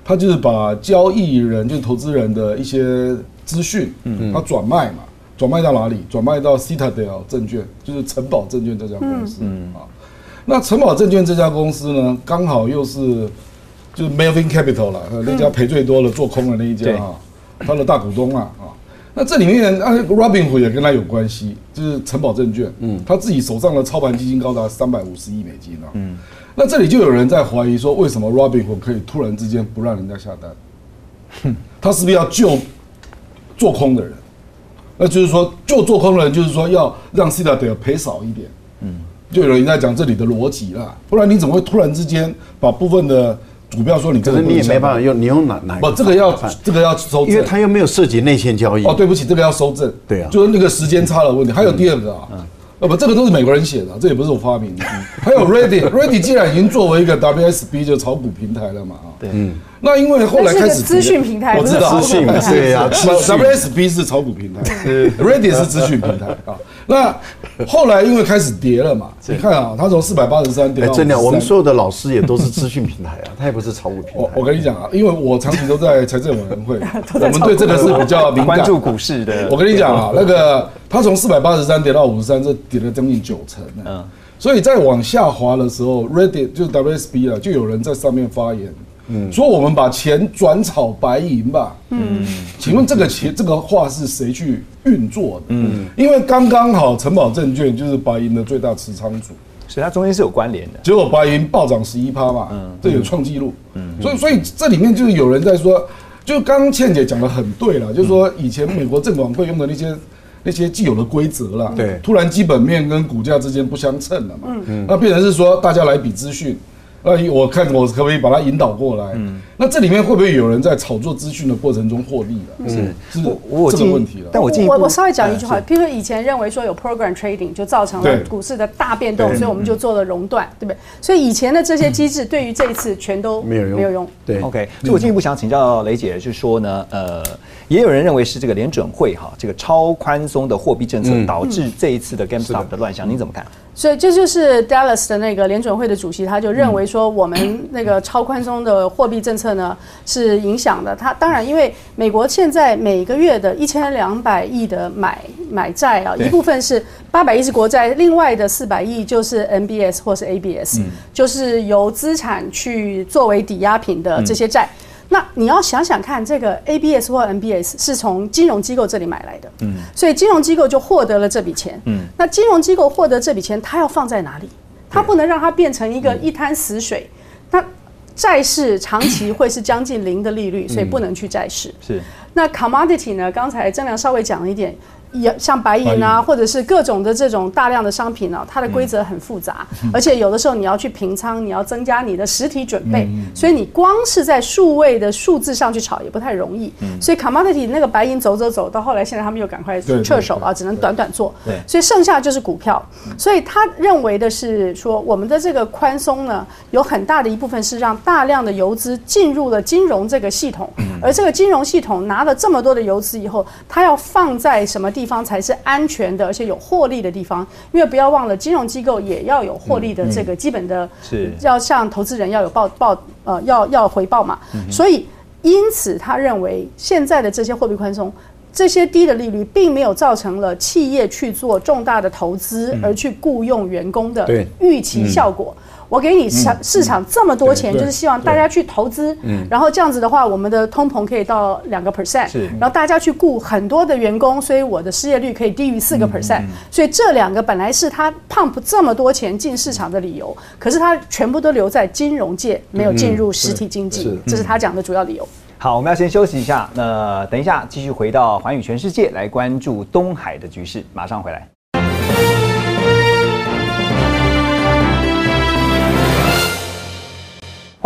它就是把交易人就是投资人的一些资讯，嗯，他转卖嘛，转卖到哪里？转卖到 Citadel 证券，就是城堡证券这家公司，嗯。啊。那城堡证券这家公司呢，刚好又是就是 Melvin Capital 了，呃那家赔最多的做空的那一家啊，他的大股东啊啊。那这里面啊，Robinhood 也跟他有关系，就是城堡证券，嗯，他自己手上的操盘基金高达三百五十亿美金啊，嗯。那这里就有人在怀疑说，为什么 Robinhood 可以突然之间不让人家下单？他是不是要救做空的人？那就是说，救做空的人，就是说要让 Citadel 赔少一点。嗯，就有人在讲这里的逻辑啦，不然你怎么会突然之间把部分的股票说你可这个是你也没办法用，你用哪哪一不，这个要这个要收正，因为他又没有涉及内线交易。哦，对不起，这个要收正。对啊就是那个时间差的问题。还有第二个啊，呃不，这个都是美国人写的，这也不是我发明的。还有 Reddit，Reddit 既然已经作为一个 WSB 就炒股平台了嘛啊，对，那因为后来开始资讯平台我知道资讯对呀，WSB 是炒股平台，Reddit 是资讯平台。啊。那后来因为开始跌了嘛，你看啊，它从四百八十三跌哎，到真的，我们所有的老师也都是资讯平台啊，它也不是炒股平台。我跟你讲啊，因为我长期都在财政委员会，我们对这个是比较敏感。关注股市的，我跟你讲啊，那个它从四百八十三跌到五十三，这跌了将近九成呢。嗯。所以在往下滑的时候，Reddit 就是 WSB 啊，就有人在上面发言，嗯，说我们把钱转炒白银吧。嗯，请问这个钱这个话是谁去运作的？嗯，因为刚刚好城堡证券就是白银的最大持仓主。所以它中间是有关联的。结果白银暴涨十一趴嘛，嗯这有创纪录。嗯，所以所以这里面就是有人在说，就刚刚倩姐讲的很对了，就是说以前美国证管会用的那些那些既有的规则啦，对突然基本面跟股价之间不相称了嘛，嗯那变成是说大家来比资讯。那我看我可不可以把他引导过来？那这里面会不会有人在炒作资讯的过程中获利了？是是这个问题了。但我进一步我我稍微讲一句话，嗯譬如说以前认为说有 program trading 就造成了股市的大变动，所以我们就做了熔断，对不对？所以以前的这些机制对于这一次全都没有用，没有用。对 OK，所以我进一步想请教雷姐，就是说呢，呃，也有人认为是这个联准会哈，这个超宽松的货币政策嗯导致这一次的 GameStop 的乱象，你怎么看？所以这就是 Dallas 的那个联准会的主席，他就认为说，我们那个超宽松的货币政策呢是影响的。它当然，因为美国现在每个月的一千两百亿的买买债啊，一部分是八百亿是国债，另外的四百亿就是 MBS 或是 ABS，、就是由资产去作为抵押品的这些债。那你要想想看，这个 ABS 或 MBS 是从金融机构这里买来的，嗯，所以金融机构就获得了这笔钱，嗯，那金融机构获得这笔钱，它要放在哪里？它不能让它变成一个一滩死水。那债市长期会是将近零的利率，所以不能去债市。是那 commodity 呢？刚才郑良稍微讲了一点，也像白银白啊，或者是各种的这种大量的商品啊，它的规则很复杂，而且有的时候你要去平仓，你要增加你的实体准备，所以你光是在数位的数字上去炒也不太容易。所以 commodity 那个白银走走走到后来，现在他们又赶快撤手啊，只能短短做。对。所以剩下就是股票。所以他认为的是说，我们的这个宽松呢，有很大的一部分是让大量的游资进入了金融这个系统，而这个金融系统拿了这么多的游资以后，它要放在什么地方才是安全的，而且有获利的地方？因为不要忘了，金融机构也要有获利的这个基本的，是要向投资人要有报报呃要要回报嘛。所以因此他认为现在的这些货币宽松。这些低的利率并没有造成了企业去做重大的投资而去雇佣员工的预期效果。我给你市市场这么多钱，就是希望大家去投资，然后这样子的话，我们的通膨可以到两个 percent，是。然后大家去雇很多的员工，所以我的失业率可以低于四个 percent，所以这两个本来是他 pump 这么多钱进市场的理由，可是他全部都留在金融界，没有进入实体经济，这是他讲的主要理由。好，我们要先休息一下，那等一下继续回到环宇全世界来关注东海的局势，马上回来。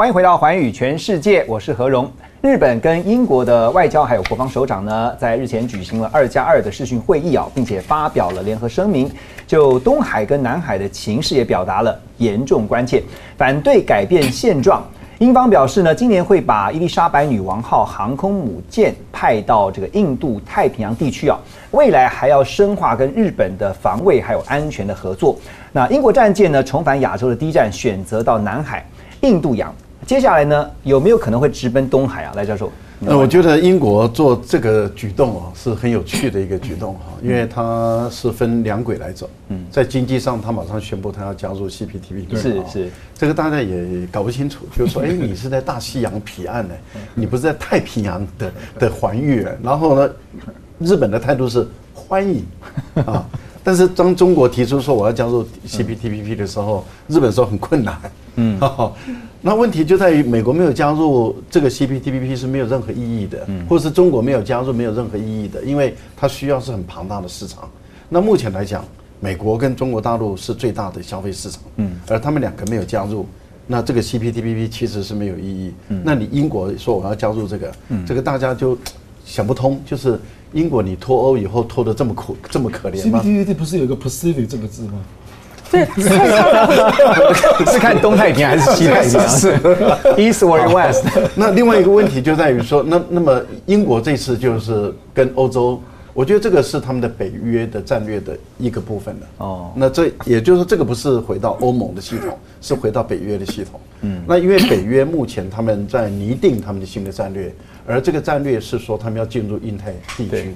欢迎回到环宇全世界，我是何荣。日本跟英国的外交还有国防首长呢，在日前举行了二加二的视讯会议啊，并且发表了联合声明，就东海跟南海的情势也表达了严重关切，反对改变现状。英方表示呢，今年会把伊丽莎白女王号航空母舰派到这个印度太平洋地区啊，未来还要深化跟日本的防卫还有安全的合作。那英国战舰呢，重返亚洲的第一站选择到南海、印度洋，接下来呢，有没有可能会直奔东海啊？赖教授，那我觉得英国做这个举动啊，是很有趣的一个举动哈，因为它是分两轨来走。嗯，在经济上，它马上宣布它要加入 CPTPP。哦是是，这个大家也搞不清楚，就是说，哎，你是在大西洋彼岸呢，你不是在太平洋的的环域。然后呢，日本的态度是欢迎啊，但是当中国提出说我要加入 CPTPP 的时候，日本说很困难。嗯，那问题就在于美国没有加入这个 CPTPP 是没有任何意义的，或者是中国没有加入没有任何意义的，因为它需要是很庞大的市场。那目前来讲，美国跟中国大陆是最大的消费市场，嗯，而他们两个没有加入，那这个 CPTPP 其实是没有意义。嗯那你英国说我要加入这个，这个大家就想不通，就是英国你脱欧以后脱得这么苦这么可怜吗？CPTPP 不是有个 Pacific 这个字吗？对，是看东太平洋还是西太平 洋？是 East or West？那另外一个问题就在于说，那那么英国这次就是跟欧洲，我觉得这个是他们的北约的战略的一个部分了。哦哦，那这也就是说，这个不是回到欧盟的系统，是回到北约的系统。嗯，那因为北约目前他们在拟定他们的新的战略，而这个战略是说他们要进入印太地对区。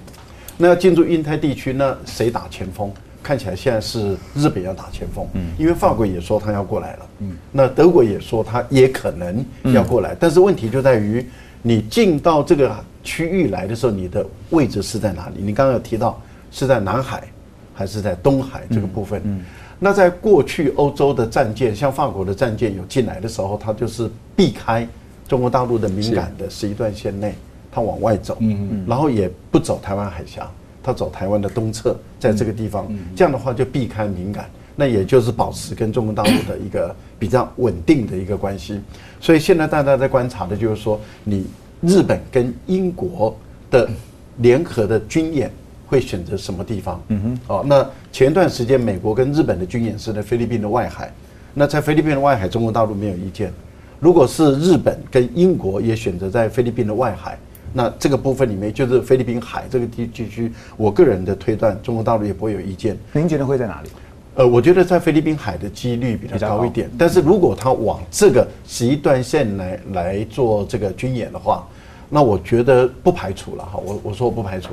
那要进入印太地区，那谁打前锋？看起来现在是日本要打前锋，嗯，因为法国也说他要过来了，嗯，那德国也说他也可能要过来，但是问题就在于你进到这个区域来的时候，你的位置是在哪里？你刚刚有提到是在南海，还是在东海这个部分。那在过去欧洲的战舰，像法国的战舰有进来的时候，它就是避开中国大陆的敏感的十一段线内，它往外走，然后也不走台湾海峡，它走台湾的东侧，在这个地方，这样的话就避开敏感，那也就是保持跟中国大陆的一个比较稳定的一个关系。所以现在大家在观察的就是说，你日本跟英国的联合的军演。会选择什么地方？嗯哼，哦，那前段时间美国跟日本的军演是在菲律宾的外海，那在菲律宾的外海，中国大陆没有意见。如果是日本跟英国也选择在菲律宾的外海，那这个部分里面就是菲律宾海这个地地区，我个人的推断，中国大陆也不会有意见。您觉得会在哪里？呃，我觉得在菲律宾海的几率比较高一点，但是如果他往这个十一段线来来做这个军演的话。那我觉得不排除了哈，我我说我不排除，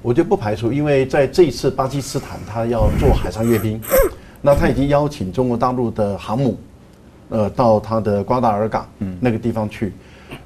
我觉得不排除，因为在这一次巴基斯坦他要做海上阅兵，那他已经邀请中国大陆的航母，呃，到他的瓜达尔港那个地方去，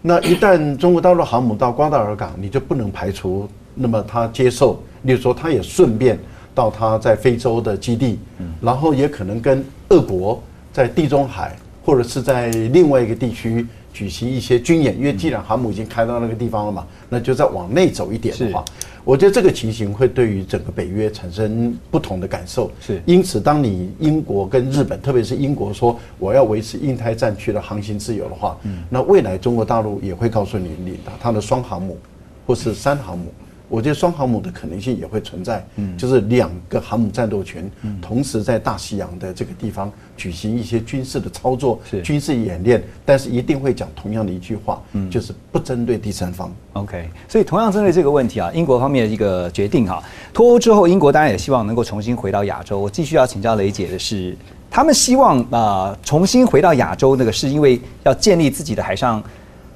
那一旦中国大陆航母到瓜达尔港，你就不能排除，那么他接受，例如说他也顺便到他在非洲的基地，然后也可能跟俄国在地中海或者是在另外一个地区。举行一些军演，因为既然航母已经开到那个地方了嘛，那就再往内走一点的话，我觉得这个情形会对于整个北约产生不同的感受。是，因此，当你英国跟日本，特别是英国说我要维持印太战区的航行自由的话，嗯那未来中国大陆也会告诉你，你它的双航母或是三航母。我觉得双航母的可能性也会存在，嗯，就是两个航母战斗群同时在大西洋的这个地方举行一些军事的操作、军事演练，但是一定会讲同样的一句话，嗯，就是不针对第三方。OK，所以同样针对这个问题啊，英国方面的一个决定哈，脱欧之后，英国当然也希望能够重新回到亚洲。我继续要请教雷姐的是，他们希望啊重新回到亚洲，那个是因为要建立自己的海上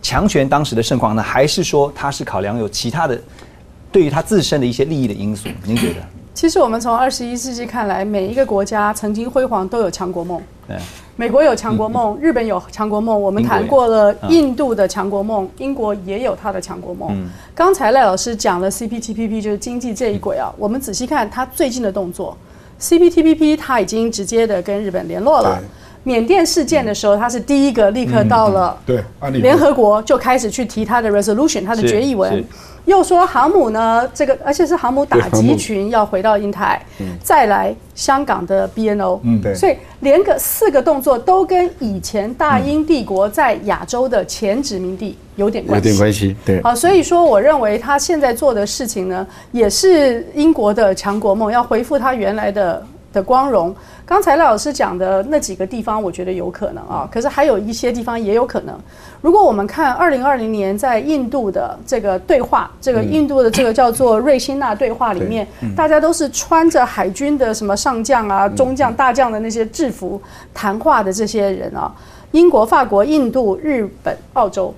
强权当时的盛况呢，还是说他是考量有其他的？对于他自身的一些利益的因素，您觉得？其实我们从二十一世纪看来，每一个国家曾经辉煌都有强国梦。对，美国有强国梦，日本有强国梦。我们谈过了印度的强国梦，英国也有它的强国梦。刚才赖老师讲了 CPTPP，就是经济这一轨啊。我们仔细看他最近的动作，CPTPP 他已经直接的跟日本联络了。缅甸事件的时候，他是第一个立刻到了对联合国就开始去提他的 resolution，他的决议文。又说航母呢，这个而且是航母打击群要回到英台，再来香港的 BNO，嗯，对，所以连个四个动作都跟以前大英帝国在亚洲的前殖民地有点关系，有点关系，对。好，所以说我认为他现在做的事情呢，也是英国的强国梦，要恢复他原来的的光荣。刚才赖老师讲的那几个地方，我觉得有可能啊，可是还有一些地方也有可能。如果我们看二零二零年在印度的这个对话，这个印度的这个叫做瑞辛纳对话里面，大家都是穿着海军的什么上将啊、中将、大将的那些制服谈话的这些人啊，英国、法国、印度、日本、澳洲。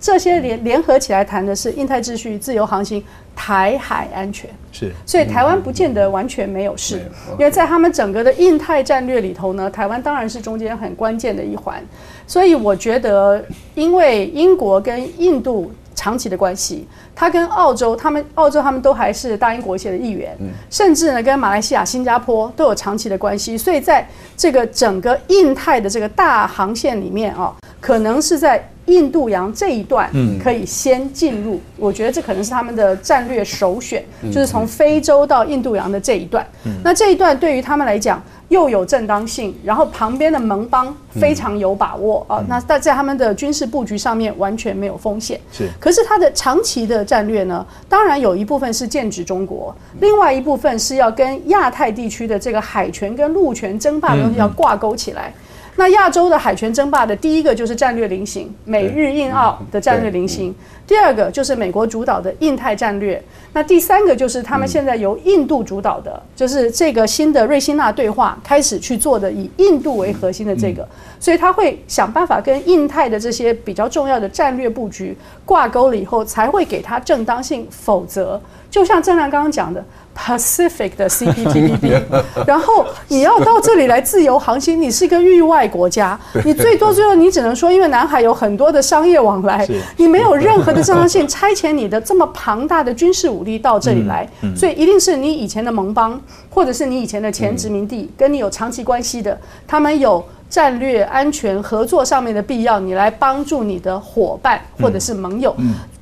这些联联合起来谈的是印太秩序、自由航行、台海安全。是，所以台湾不见得完全没有事，因为在他们整个的印太战略里头呢，台湾当然是中间很关键的一环。所以我觉得，因为英国跟印度长期的关系，他跟澳洲，他们澳洲他们都还是大英国协的一员，嗯甚至呢跟马来西亚、新加坡都有长期的关系，所以在这个整个印太的这个大航线里面啊，可能是在。印度洋这一段可以先进入，我觉得这可能是他们的战略首选，就是从非洲到印度洋的这一段。那这一段对于他们来讲又有正当性，然后旁边的盟邦非常有把握啊。那在在他们的军事布局上面完全没有风险。是，可是它的长期的战略呢？当然有一部分是剑指中国，另外一部分是要跟亚太地区的这个海权跟陆权争霸的东西要挂钩起来。那亚洲的海权争霸的第一个就是战略菱形，美日印澳的战略菱形。第二个就是美国主导的印太战略。那第三个就是他们现在由印度主导的，就是这个新的瑞辛纳对话开始去做的，以印度为核心的这个。所以他会想办法跟印太的这些比较重要的战略布局挂钩了以后，才会给他正当性。否则。就像郑亮刚刚讲的。Pacific 的 CPTPP，然后你要到这里来自由航行，你是一个域外国家，你最多最后你只能说，因为南海有很多的商业往来，你没有任何的正当性差遣你的这么庞大的军事武力到这里来，所以一定是你以前的盟邦，或者是你以前的前殖民地，跟你有长期关系的，他们有战略安全合作上面的必要，你来帮助你的伙伴或者是盟友。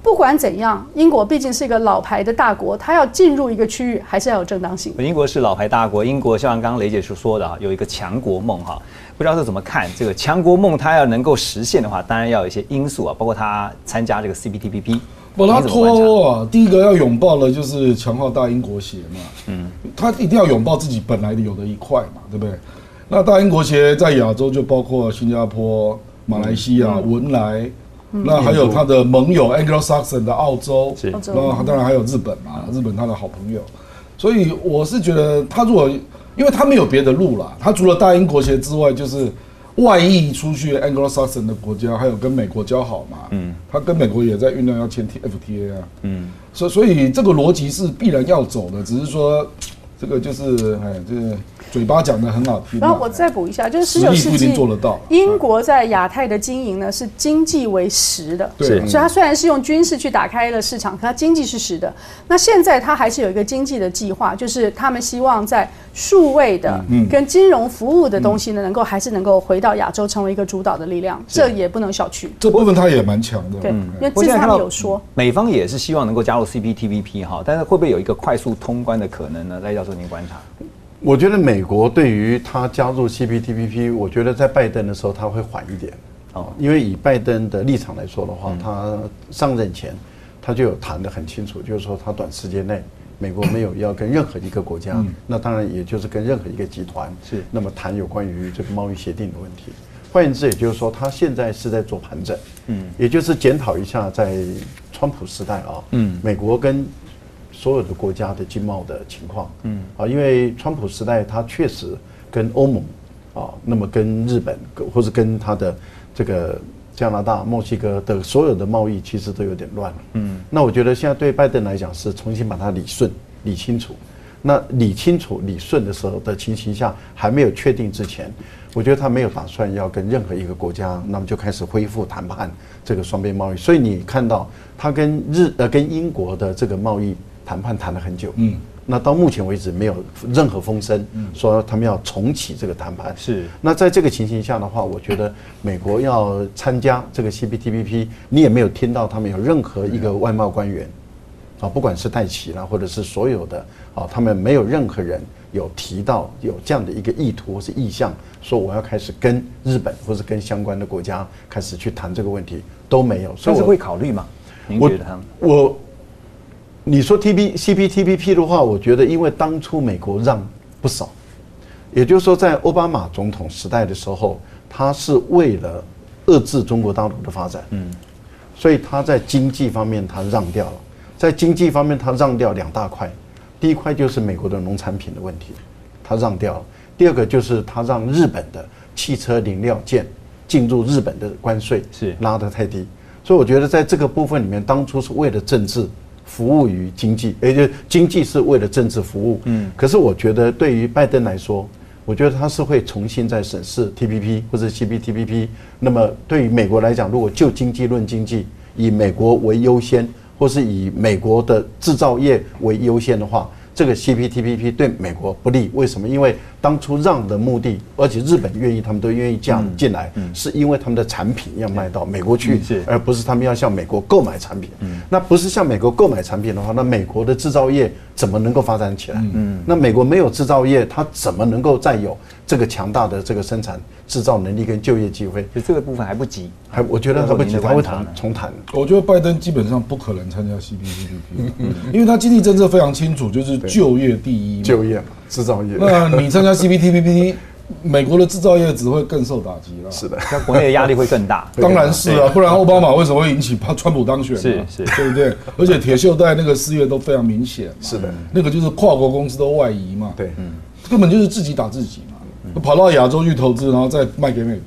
不管怎样，英国毕竟是一个老牌的大国，它要进入一个区域，还是要有正当性。英国是老牌大国，英国像刚刚雷姐所说的啊，有一个强国梦哈，不知道是怎么看这个强国梦，它要能够实现的话，当然要有一些因素啊，包括它参加这个 CPTPP。不，他脱欧啊，第一个要拥抱的就是强化大英国协嘛，嗯，他一定要拥抱自己本来有的一块嘛，对不对？那大英国协在亚洲就包括新加坡、马来西亚、文莱。那还有他的盟友 Anglo-Saxon 的澳洲，那当然还有日本嘛，日本他的好朋友，所以我是觉得他如果，因为他没有别的路了，他除了大英国协之外，就是外溢出去 Anglo-Saxon 的国家，还有跟美国交好嘛，嗯，他跟美国也在酝酿要签 TFTA 啊，嗯，所所以这个逻辑是必然要走的，只是说这个就是哎，这个。嘴巴讲的很好听，然后我再补一下，就是十九世纪做得到。英国在亚太的经营呢是经济为实的，对，所以它虽然是用军事去打开了市场，可它经济是实的。那现在它还是有一个经济的计划，就是他们希望在数位的跟金融服务的东西呢，能够还是能够回到亚洲成为一个主导的力量，这也不能小觑。这部分它也蛮强的，对，因为之前他们有说，美方也是希望能够加入 CPTPP 哈，但是会不会有一个快速通关的可能呢？赖教授，您观察？我觉得美国对于他加入 CPTPP，我觉得在拜登的时候他会缓一点。哦，因为以拜登的立场来说的话，他上任前他就有谈得很清楚，就是说他短时间内美国没有要跟任何一个国家，那当然也就是跟任何一个集团是。那么谈有关于这个贸易协定的问题。换言之，也就是说他现在是在做盘整，嗯，也就是检讨一下在川普时代啊，嗯，美国跟。所有的国家的经贸的情况，嗯啊，因为川普时代他确实跟欧盟啊，那么跟日本或者跟他的这个加拿大、墨西哥的所有的贸易其实都有点乱了，嗯，那我觉得现在对拜登来讲是重新把它理顺、理清楚。那理清楚、理顺的时候的情形下还没有确定之前，我觉得他没有打算要跟任何一个国家，那么就开始恢复谈判这个双边贸易。所以你看到他跟日呃跟英国的这个贸易。谈判谈了很久，嗯，那到目前为止没有任何风声说他们要重启这个谈判。是，那在这个情形下的话，我觉得美国要参加这个 CPTPP，你也没有听到他们有任何一个外贸官员，啊，不管是戴奇啦，或者是所有的啊，他们没有任何人有提到有这样的一个意图或是意向，说我要开始跟日本或是跟相关的国家开始去谈这个问题都没有。所以会考虑吗？您觉得？我。你说 T B C P T P P 的话，我觉得因为当初美国让不少，也就是说在奥巴马总统时代的时候，他是为了遏制中国大陆的发展，嗯，所以他在经济方面他让掉了，在经济方面他让掉两大块，第一块就是美国的农产品的问题，他让掉了，第二个就是他让日本的汽车零料件进入日本的关税是。拉得太低，所以我觉得在这个部分里面，当初是为了政治。服务于经济，也就经济是为了政治服务。嗯，可是我觉得对于拜登来说，我觉得他是会重新再审视 TPP 或者 CPTPP。那么对于美国来讲，如果就经济论经济，以美国为优先，或是以美国的制造业为优先的话。这个 CPTPP 对美国不利，为什么？因为当初让的目的，而且日本愿意，他们都愿意这样进来，是因为他们的产品要卖到美国去，而不是他们要向美国购买产品。那不是向美国购买产品的话，那美国的制造业怎么能够发展起来？那美国没有制造业，它怎么能够再有这个强大的这个生产？制造能力跟就业机会，就这个部分还不急，还我觉得还不急，他会谈重谈。我觉得拜登基本上不可能参加 CPTPP，因为他经济政策非常清楚，就是就业第一，就业嘛，制造业。那你参加 CPTPP，美国的制造业只会更受打击了。是的，那国内的压力会更大。当然是啊，不然奥巴马为什么会引起怕川普当选？是是，对不对？而且铁锈带那个失业都非常明显。是的，那个就是跨国公司都外移嘛。对，嗯，根本就是自己打自己嘛。跑到亚洲去投资，然后再卖给美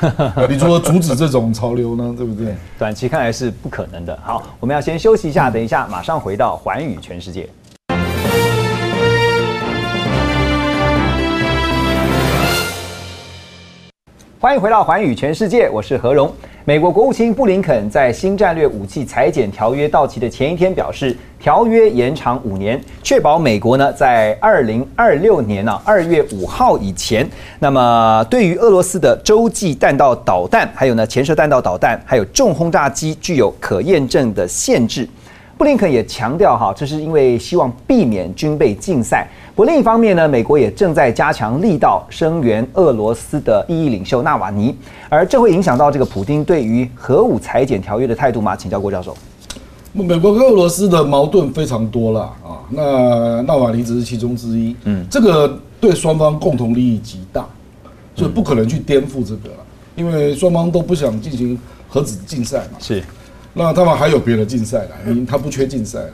国，你如何阻止这种潮流呢？对不对？短期看来是不可能的。好，我们要先休息一下，等一下马上回到环宇全世界。欢迎回到环宇全世界，我是何荣。美国国务卿布林肯在新战略武器裁减条约到期的前一天表示，条约延长五年，确保美国呢在二零二六年呢二月五号以前，那么对于俄罗斯的洲际弹道导弹，还有呢潜射弹道导弹，还有重轰炸机具有可验证的限制。布林肯也强调，哈，这是因为希望避免军备竞赛。不过另一方面呢，美国也正在加强力道声援俄罗斯的异议领袖纳瓦尼，而这会影响到这个普京对于核武裁减条约的态度吗？请教郭教授。美国跟俄罗斯的矛盾非常多了啊，那纳瓦尼只是其中之一。嗯，这个对双方共同利益极大，所以不可能去颠覆这个了，因为双方都不想进行核子竞赛嘛。是。那他们还有别的竞赛了，因他不缺竞赛了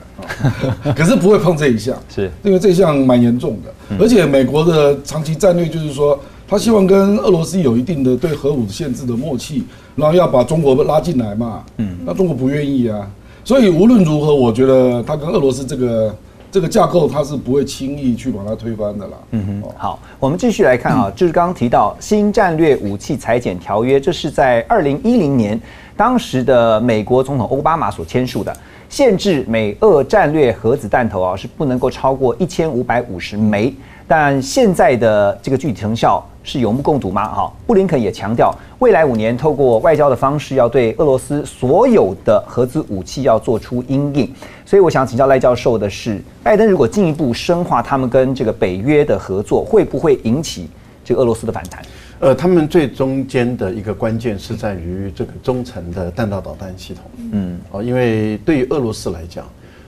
啊，可是不会碰这一项，是。因为这一项蛮严重的，而且美国的长期战略就是说，他希望跟俄罗斯有一定的对核武限制的默契，然后要把中国拉进来嘛，嗯，那中国不愿意啊，所以无论如何，我觉得他跟俄罗斯这个。这个架构它是不会轻易去把它推翻的啦。嗯哼，好，我们继续来看啊，就是刚刚提到新战略武器裁减条约，这是在二零一零年当时的美国总统奥巴马所签署的，限制美俄战略核子弹头啊是不能够超过一千五百五十枚。但现在的这个具体成效是有目共睹吗？哈，布林肯也强调，未来五年透过外交的方式，要对俄罗斯所有的核子武器要做出阴影。所以我想请教赖教授的是，拜登如果进一步深化他们跟这个北约的合作，会不会引起这个俄罗斯的反弹？呃，他们最中间的一个关键是在于这个中程的弹道导弹系统。嗯，哦，因为对于俄罗斯来讲，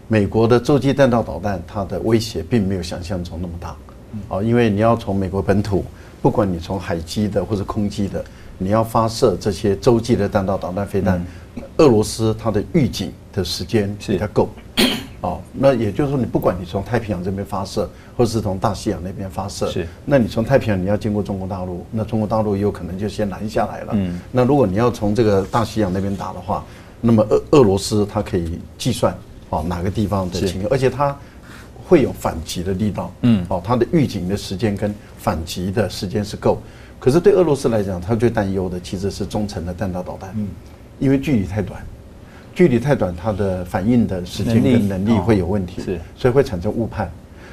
美国的洲际弹道导弹它的威胁并没有想象中那么大。哦，因为你要从美国本土，不管你从海基的或者空基的，你要发射这些洲际的弹道导弹飞弹，俄罗斯它的预警的时间比较够。哦，那也就是说，你不管你从太平洋这边发射，或者是从大西洋那边发射，是，那你从太平洋你要经过中国大陆，那中国大陆也有可能就先拦下来了。嗯，那如果你要从这个大西洋那边打的话，那么俄俄罗斯它可以计算哦哪个地方的情况，而且它。会有反击的力道，嗯，哦，它的预警的时间跟反击的时间是够，可是对俄罗斯来讲，它最担忧的其实是中程的弹道导弹，嗯，因为距离太短，距离太短，它的反应的时间跟能力会有问题，是，所以会产生误判。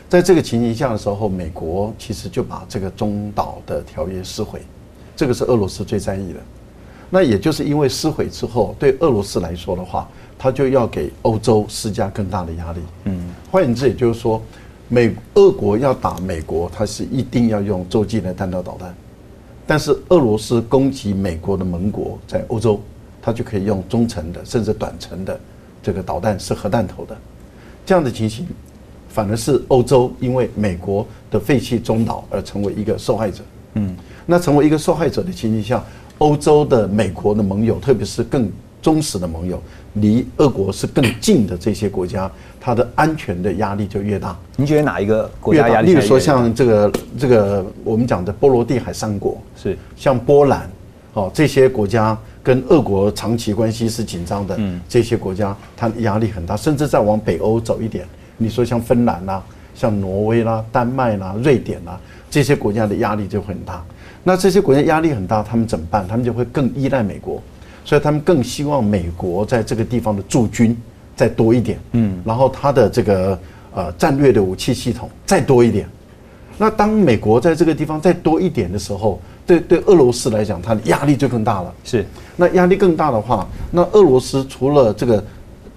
在这个情形下的时候，美国其实就把这个中导的条约撕毁，这个是俄罗斯最在意的。那也就是因为撕毁之后，对俄罗斯来说的话。它就要给欧洲施加更大的压力。嗯，换言之，也就是说，美俄国要打美国，它是一定要用洲际的弹道导弹。但是俄罗斯攻击美国的盟国在欧洲，他就可以用中程的甚至短程的这个导弹，是核弹头的。这样的情形，反而是欧洲因为美国的废弃中导而成为一个受害者。嗯，那成为一个受害者的情形下，欧洲的美国的盟友，特别是更忠实的盟友。离俄国是更近的这些国家，它的安全的压力就越大。您觉得哪一个国家压力？例如说像这个这个我们讲的波罗的海三国，是像波兰，哦这些国家跟俄国长期关系是紧张的，嗯，这些国家它压力很大，甚至再往北欧走一点，你说像芬兰啦、像挪威啦、丹麦啦、瑞典啦，这些国家的压力就很大。那这些国家压力很大，他们怎么办？他们就会更依赖美国。所以他们更希望美国在这个地方的驻军再多一点，嗯，然后他的这个呃战略的武器系统再多一点。那当美国在这个地方再多一点的时候，对对俄罗斯来讲，它的压力就更大了。是，那压力更大的话，那俄罗斯除了这个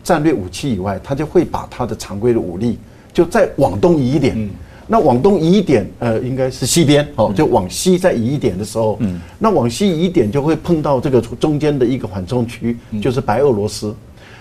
战略武器以外，它就会把它的常规的武力就再往东移一点。那往东移一点，呃，应该是西边哦，就往西再移一点的时候，嗯，那往西移一点就会碰到这个中间的一个缓冲区，就是白俄罗斯。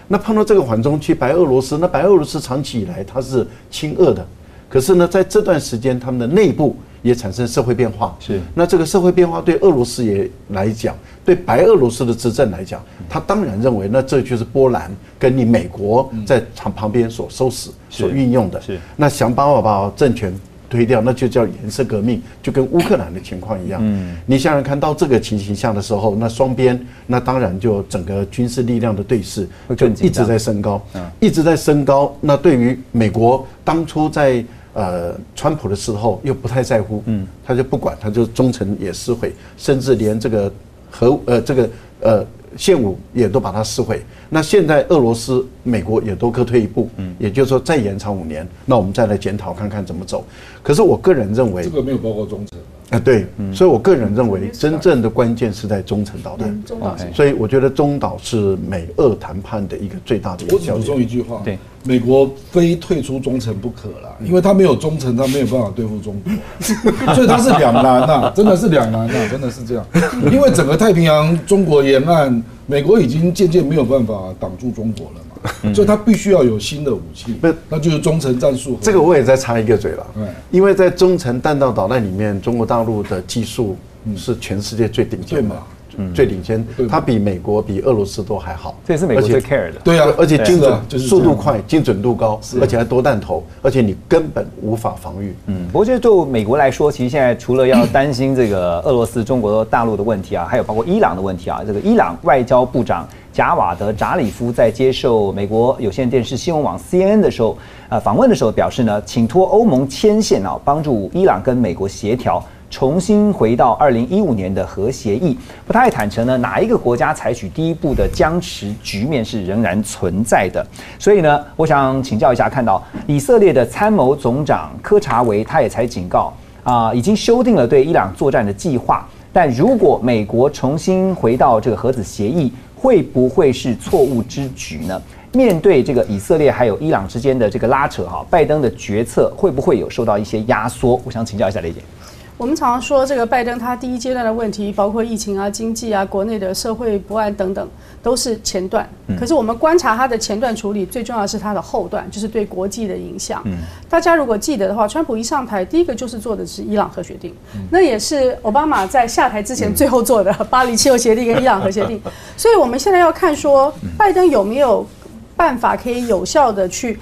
那碰到这个缓冲区，白俄罗斯，那白俄罗斯长期以来它是亲俄的，可是呢，在这段时间他们的内部也产生社会变化。是，那这个社会变化对俄罗斯也来讲，对白俄罗斯的执政来讲，他当然认为那这就是波兰跟你美国在旁旁边所收拾。所运用的，是那想办法把政权推掉，那就叫颜色革命，就跟乌克兰的情况一样。嗯，你想想看到这个情形下的时候，那双边那当然就整个军事力量的对峙就一直在升高，一直在升高。那对于美国当初在呃川普的时候又不太在乎，嗯，他就不管，他就忠诚也撕毁，甚至连这个核呃这个呃现武也都把它撕毁。那现在俄罗斯、美国也都各退一步，嗯，也就是说再延长五年，那我们再来检讨看看怎么走。可是我个人认为，这个没有包括忠诚。啊，对，所以我个人认为，真正的关键是在中程导弹。中导所以我觉得中导是美俄谈判的一个最大的。我补充一句话，对，美国非退出中程不可了，因为他没有中程，他没有办法对付中国，所以他是两难呐，真的是两难呐，真的是这样。因为整个太平洋中国沿岸，美国已经渐渐没有办法挡住中国了。所以它必须要有新的武器，不，那就是中程战术。这个我也在插一个嘴了，因为在中程弹道导弹里面，中国大陆的技术是全世界最顶尖的。最领先，它比美国、比俄罗斯都还好，这也是美国最 care 的。对啊，而且精准、速度快、精准度高，而且还多弹头，而且你根本无法防御。嗯，不过就就美国来说，其实现在除了要担心这个俄罗斯、中国大陆的问题啊，还有包括伊朗的问题啊。这个伊朗外交部长贾瓦德扎里夫在接受美国有线电视新闻网 CNN 的时候，呃，访问的时候表示呢，请托欧盟牵线啊，帮助伊朗跟美国协调。重新回到二零一五年的核协议，不太坦诚呢，哪一个国家采取第一步的僵持局面是仍然存在的。所以呢，我想请教一下，看到以色列的参谋总长科查维，他也才警告啊，已经修订了对伊朗作战的计划。但如果美国重新回到这个核子协议，会不会是错误之举呢？面对这个以色列还有伊朗之间的这个拉扯，哈，拜登的决策会不会有受到一些压缩？我想请教一下雷姐。我们常常说，这个拜登他第一阶段的问题，包括疫情啊、经济啊、国内的社会不安等等，都是前段。可是我们观察他的前段处理，最重要的是他的后段，就是对国际的影响。大家如果记得的话，川普一上台，第一个就是做的是伊朗核协定，那也是奥巴马在下台之前最后做的巴黎气候协定跟伊朗核协定。所以我们现在要看说，拜登有没有办法可以有效的去。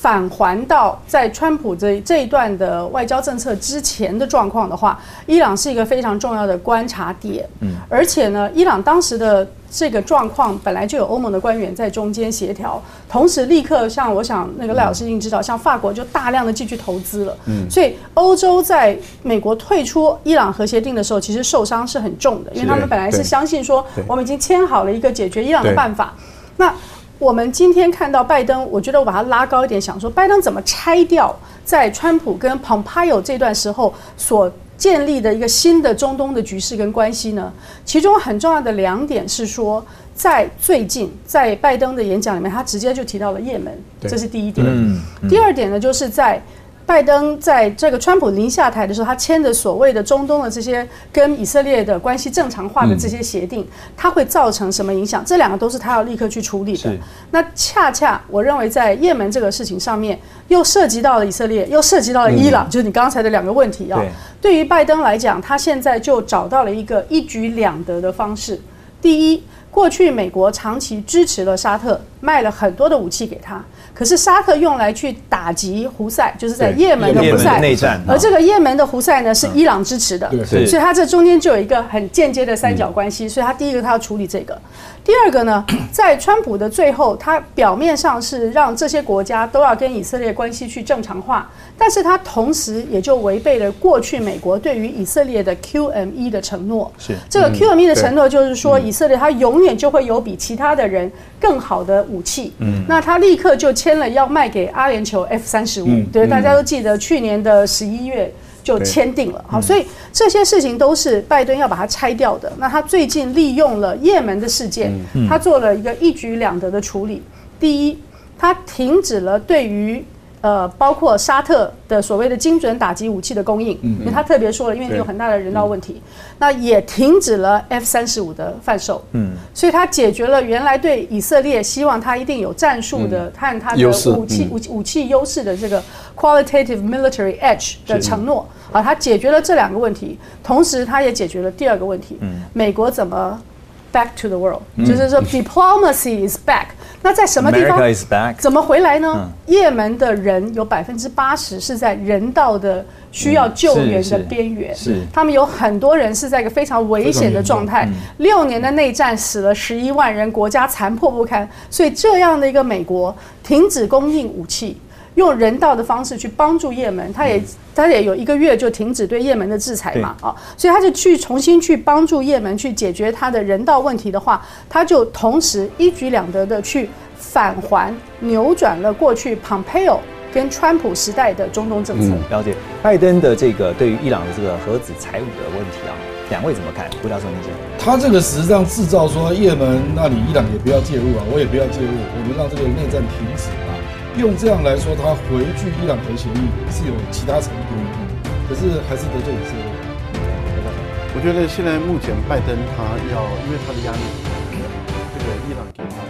返还到在川普这这一段的外交政策之前的状况的话，伊朗是一个非常重要的观察点。嗯，而且呢，伊朗当时的这个状况本来就有欧盟的官员在中间协调，同时立刻像我想那个赖老师已经知道，像法国就大量的继续投资了。嗯，所以欧洲在美国退出伊朗核协定的时候，其实受伤是很重的，因为他们本来是相信说我们已经签好了一个解决伊朗的办法。那我们今天看到拜登，我觉得我把它拉高一点，想说拜登怎么拆掉在川普跟 Pompeo 这段时候所建立的一个新的中东的局势跟关系呢？其中很重要的两点是说，在最近在拜登的演讲里面，他直接就提到了也门，这是第一点。第二点呢，就是在。拜登在这个川普临下台的时候，他签的所谓的中东的这些跟以色列的关系正常化的这些协定，它会造成什么影响？这两个都是他要立刻去处理的。那恰恰我认为在也门这个事情上面，又涉及到了以色列，又涉及到了伊朗，就是你刚才的两个问题啊。对于拜登来讲，他现在就找到了一个一举两得的方式。第一，过去美国长期支持了沙特，卖了很多的武器给他。可是沙特用来去打击胡塞，就是在也门的胡塞。内战，而这个也门的胡塞呢是伊朗支持的，所以它这中间就有一个很间接的三角关系。所以他第一个他要处理这个，第二个呢，在川普的最后，他表面上是让这些国家都要跟以色列关系去正常化，但是他同时也就违背了过去美国对于以色列的 QME 的承诺。是。这个 QME 的承诺就是说，以色列他永远就会有比其他的人更好的武器。嗯，那他立刻就签。了要卖给阿联酋 F 三十五，对，大家都记得去年的十一月就签订了，好，所以这些事情都是拜登要把它拆掉的。那他最近利用了也门的事件，他做了一个一举两得的处理。第一，他停止了对于。呃，包括沙特的所谓的精准打击武器的供应，因为他特别说了，因为你有很大的人道问题，那也停止了 F 三十五的贩售，嗯，所以他解决了原来对以色列希望他一定有战术的和他的武器武武器优势的这个 qualitative military edge 的承诺。啊，他解决了这两个问题，同时他也解决了第二个问题，美国怎么 back to the world，、就是说 diplomacy is back。那在什么地方 America is back 怎么回来呢？嗯也门的人有百分之八十是在人道的需要救援的边缘，是他们有很多人是在一个非常危险的状态。六年的内战死了十一万人，国家残破不堪。所以这样的一个美国停止供应武器，用人道的方式去帮助也门，他也他也有一个月就停止对也门的制裁嘛，啊，所以他就去重新去帮助也门去解决他的人道问题的话，他就同时一举两得的去返还扭转了过去 Pompeo 跟川普时代的中东政策。了解拜登的这个对于伊朗的这个核子财务的问题啊，两位怎么看？胡教授您先。他这个实际上制造说也门，那里伊朗也不要介入啊，我也不要介入，我们让这个内战停止啊。用这样来说，他回拒伊朗核协议是有其他程度，可是还是得罪以色列。我觉得现在目前拜登他要，因为他的压力，这个伊朗给他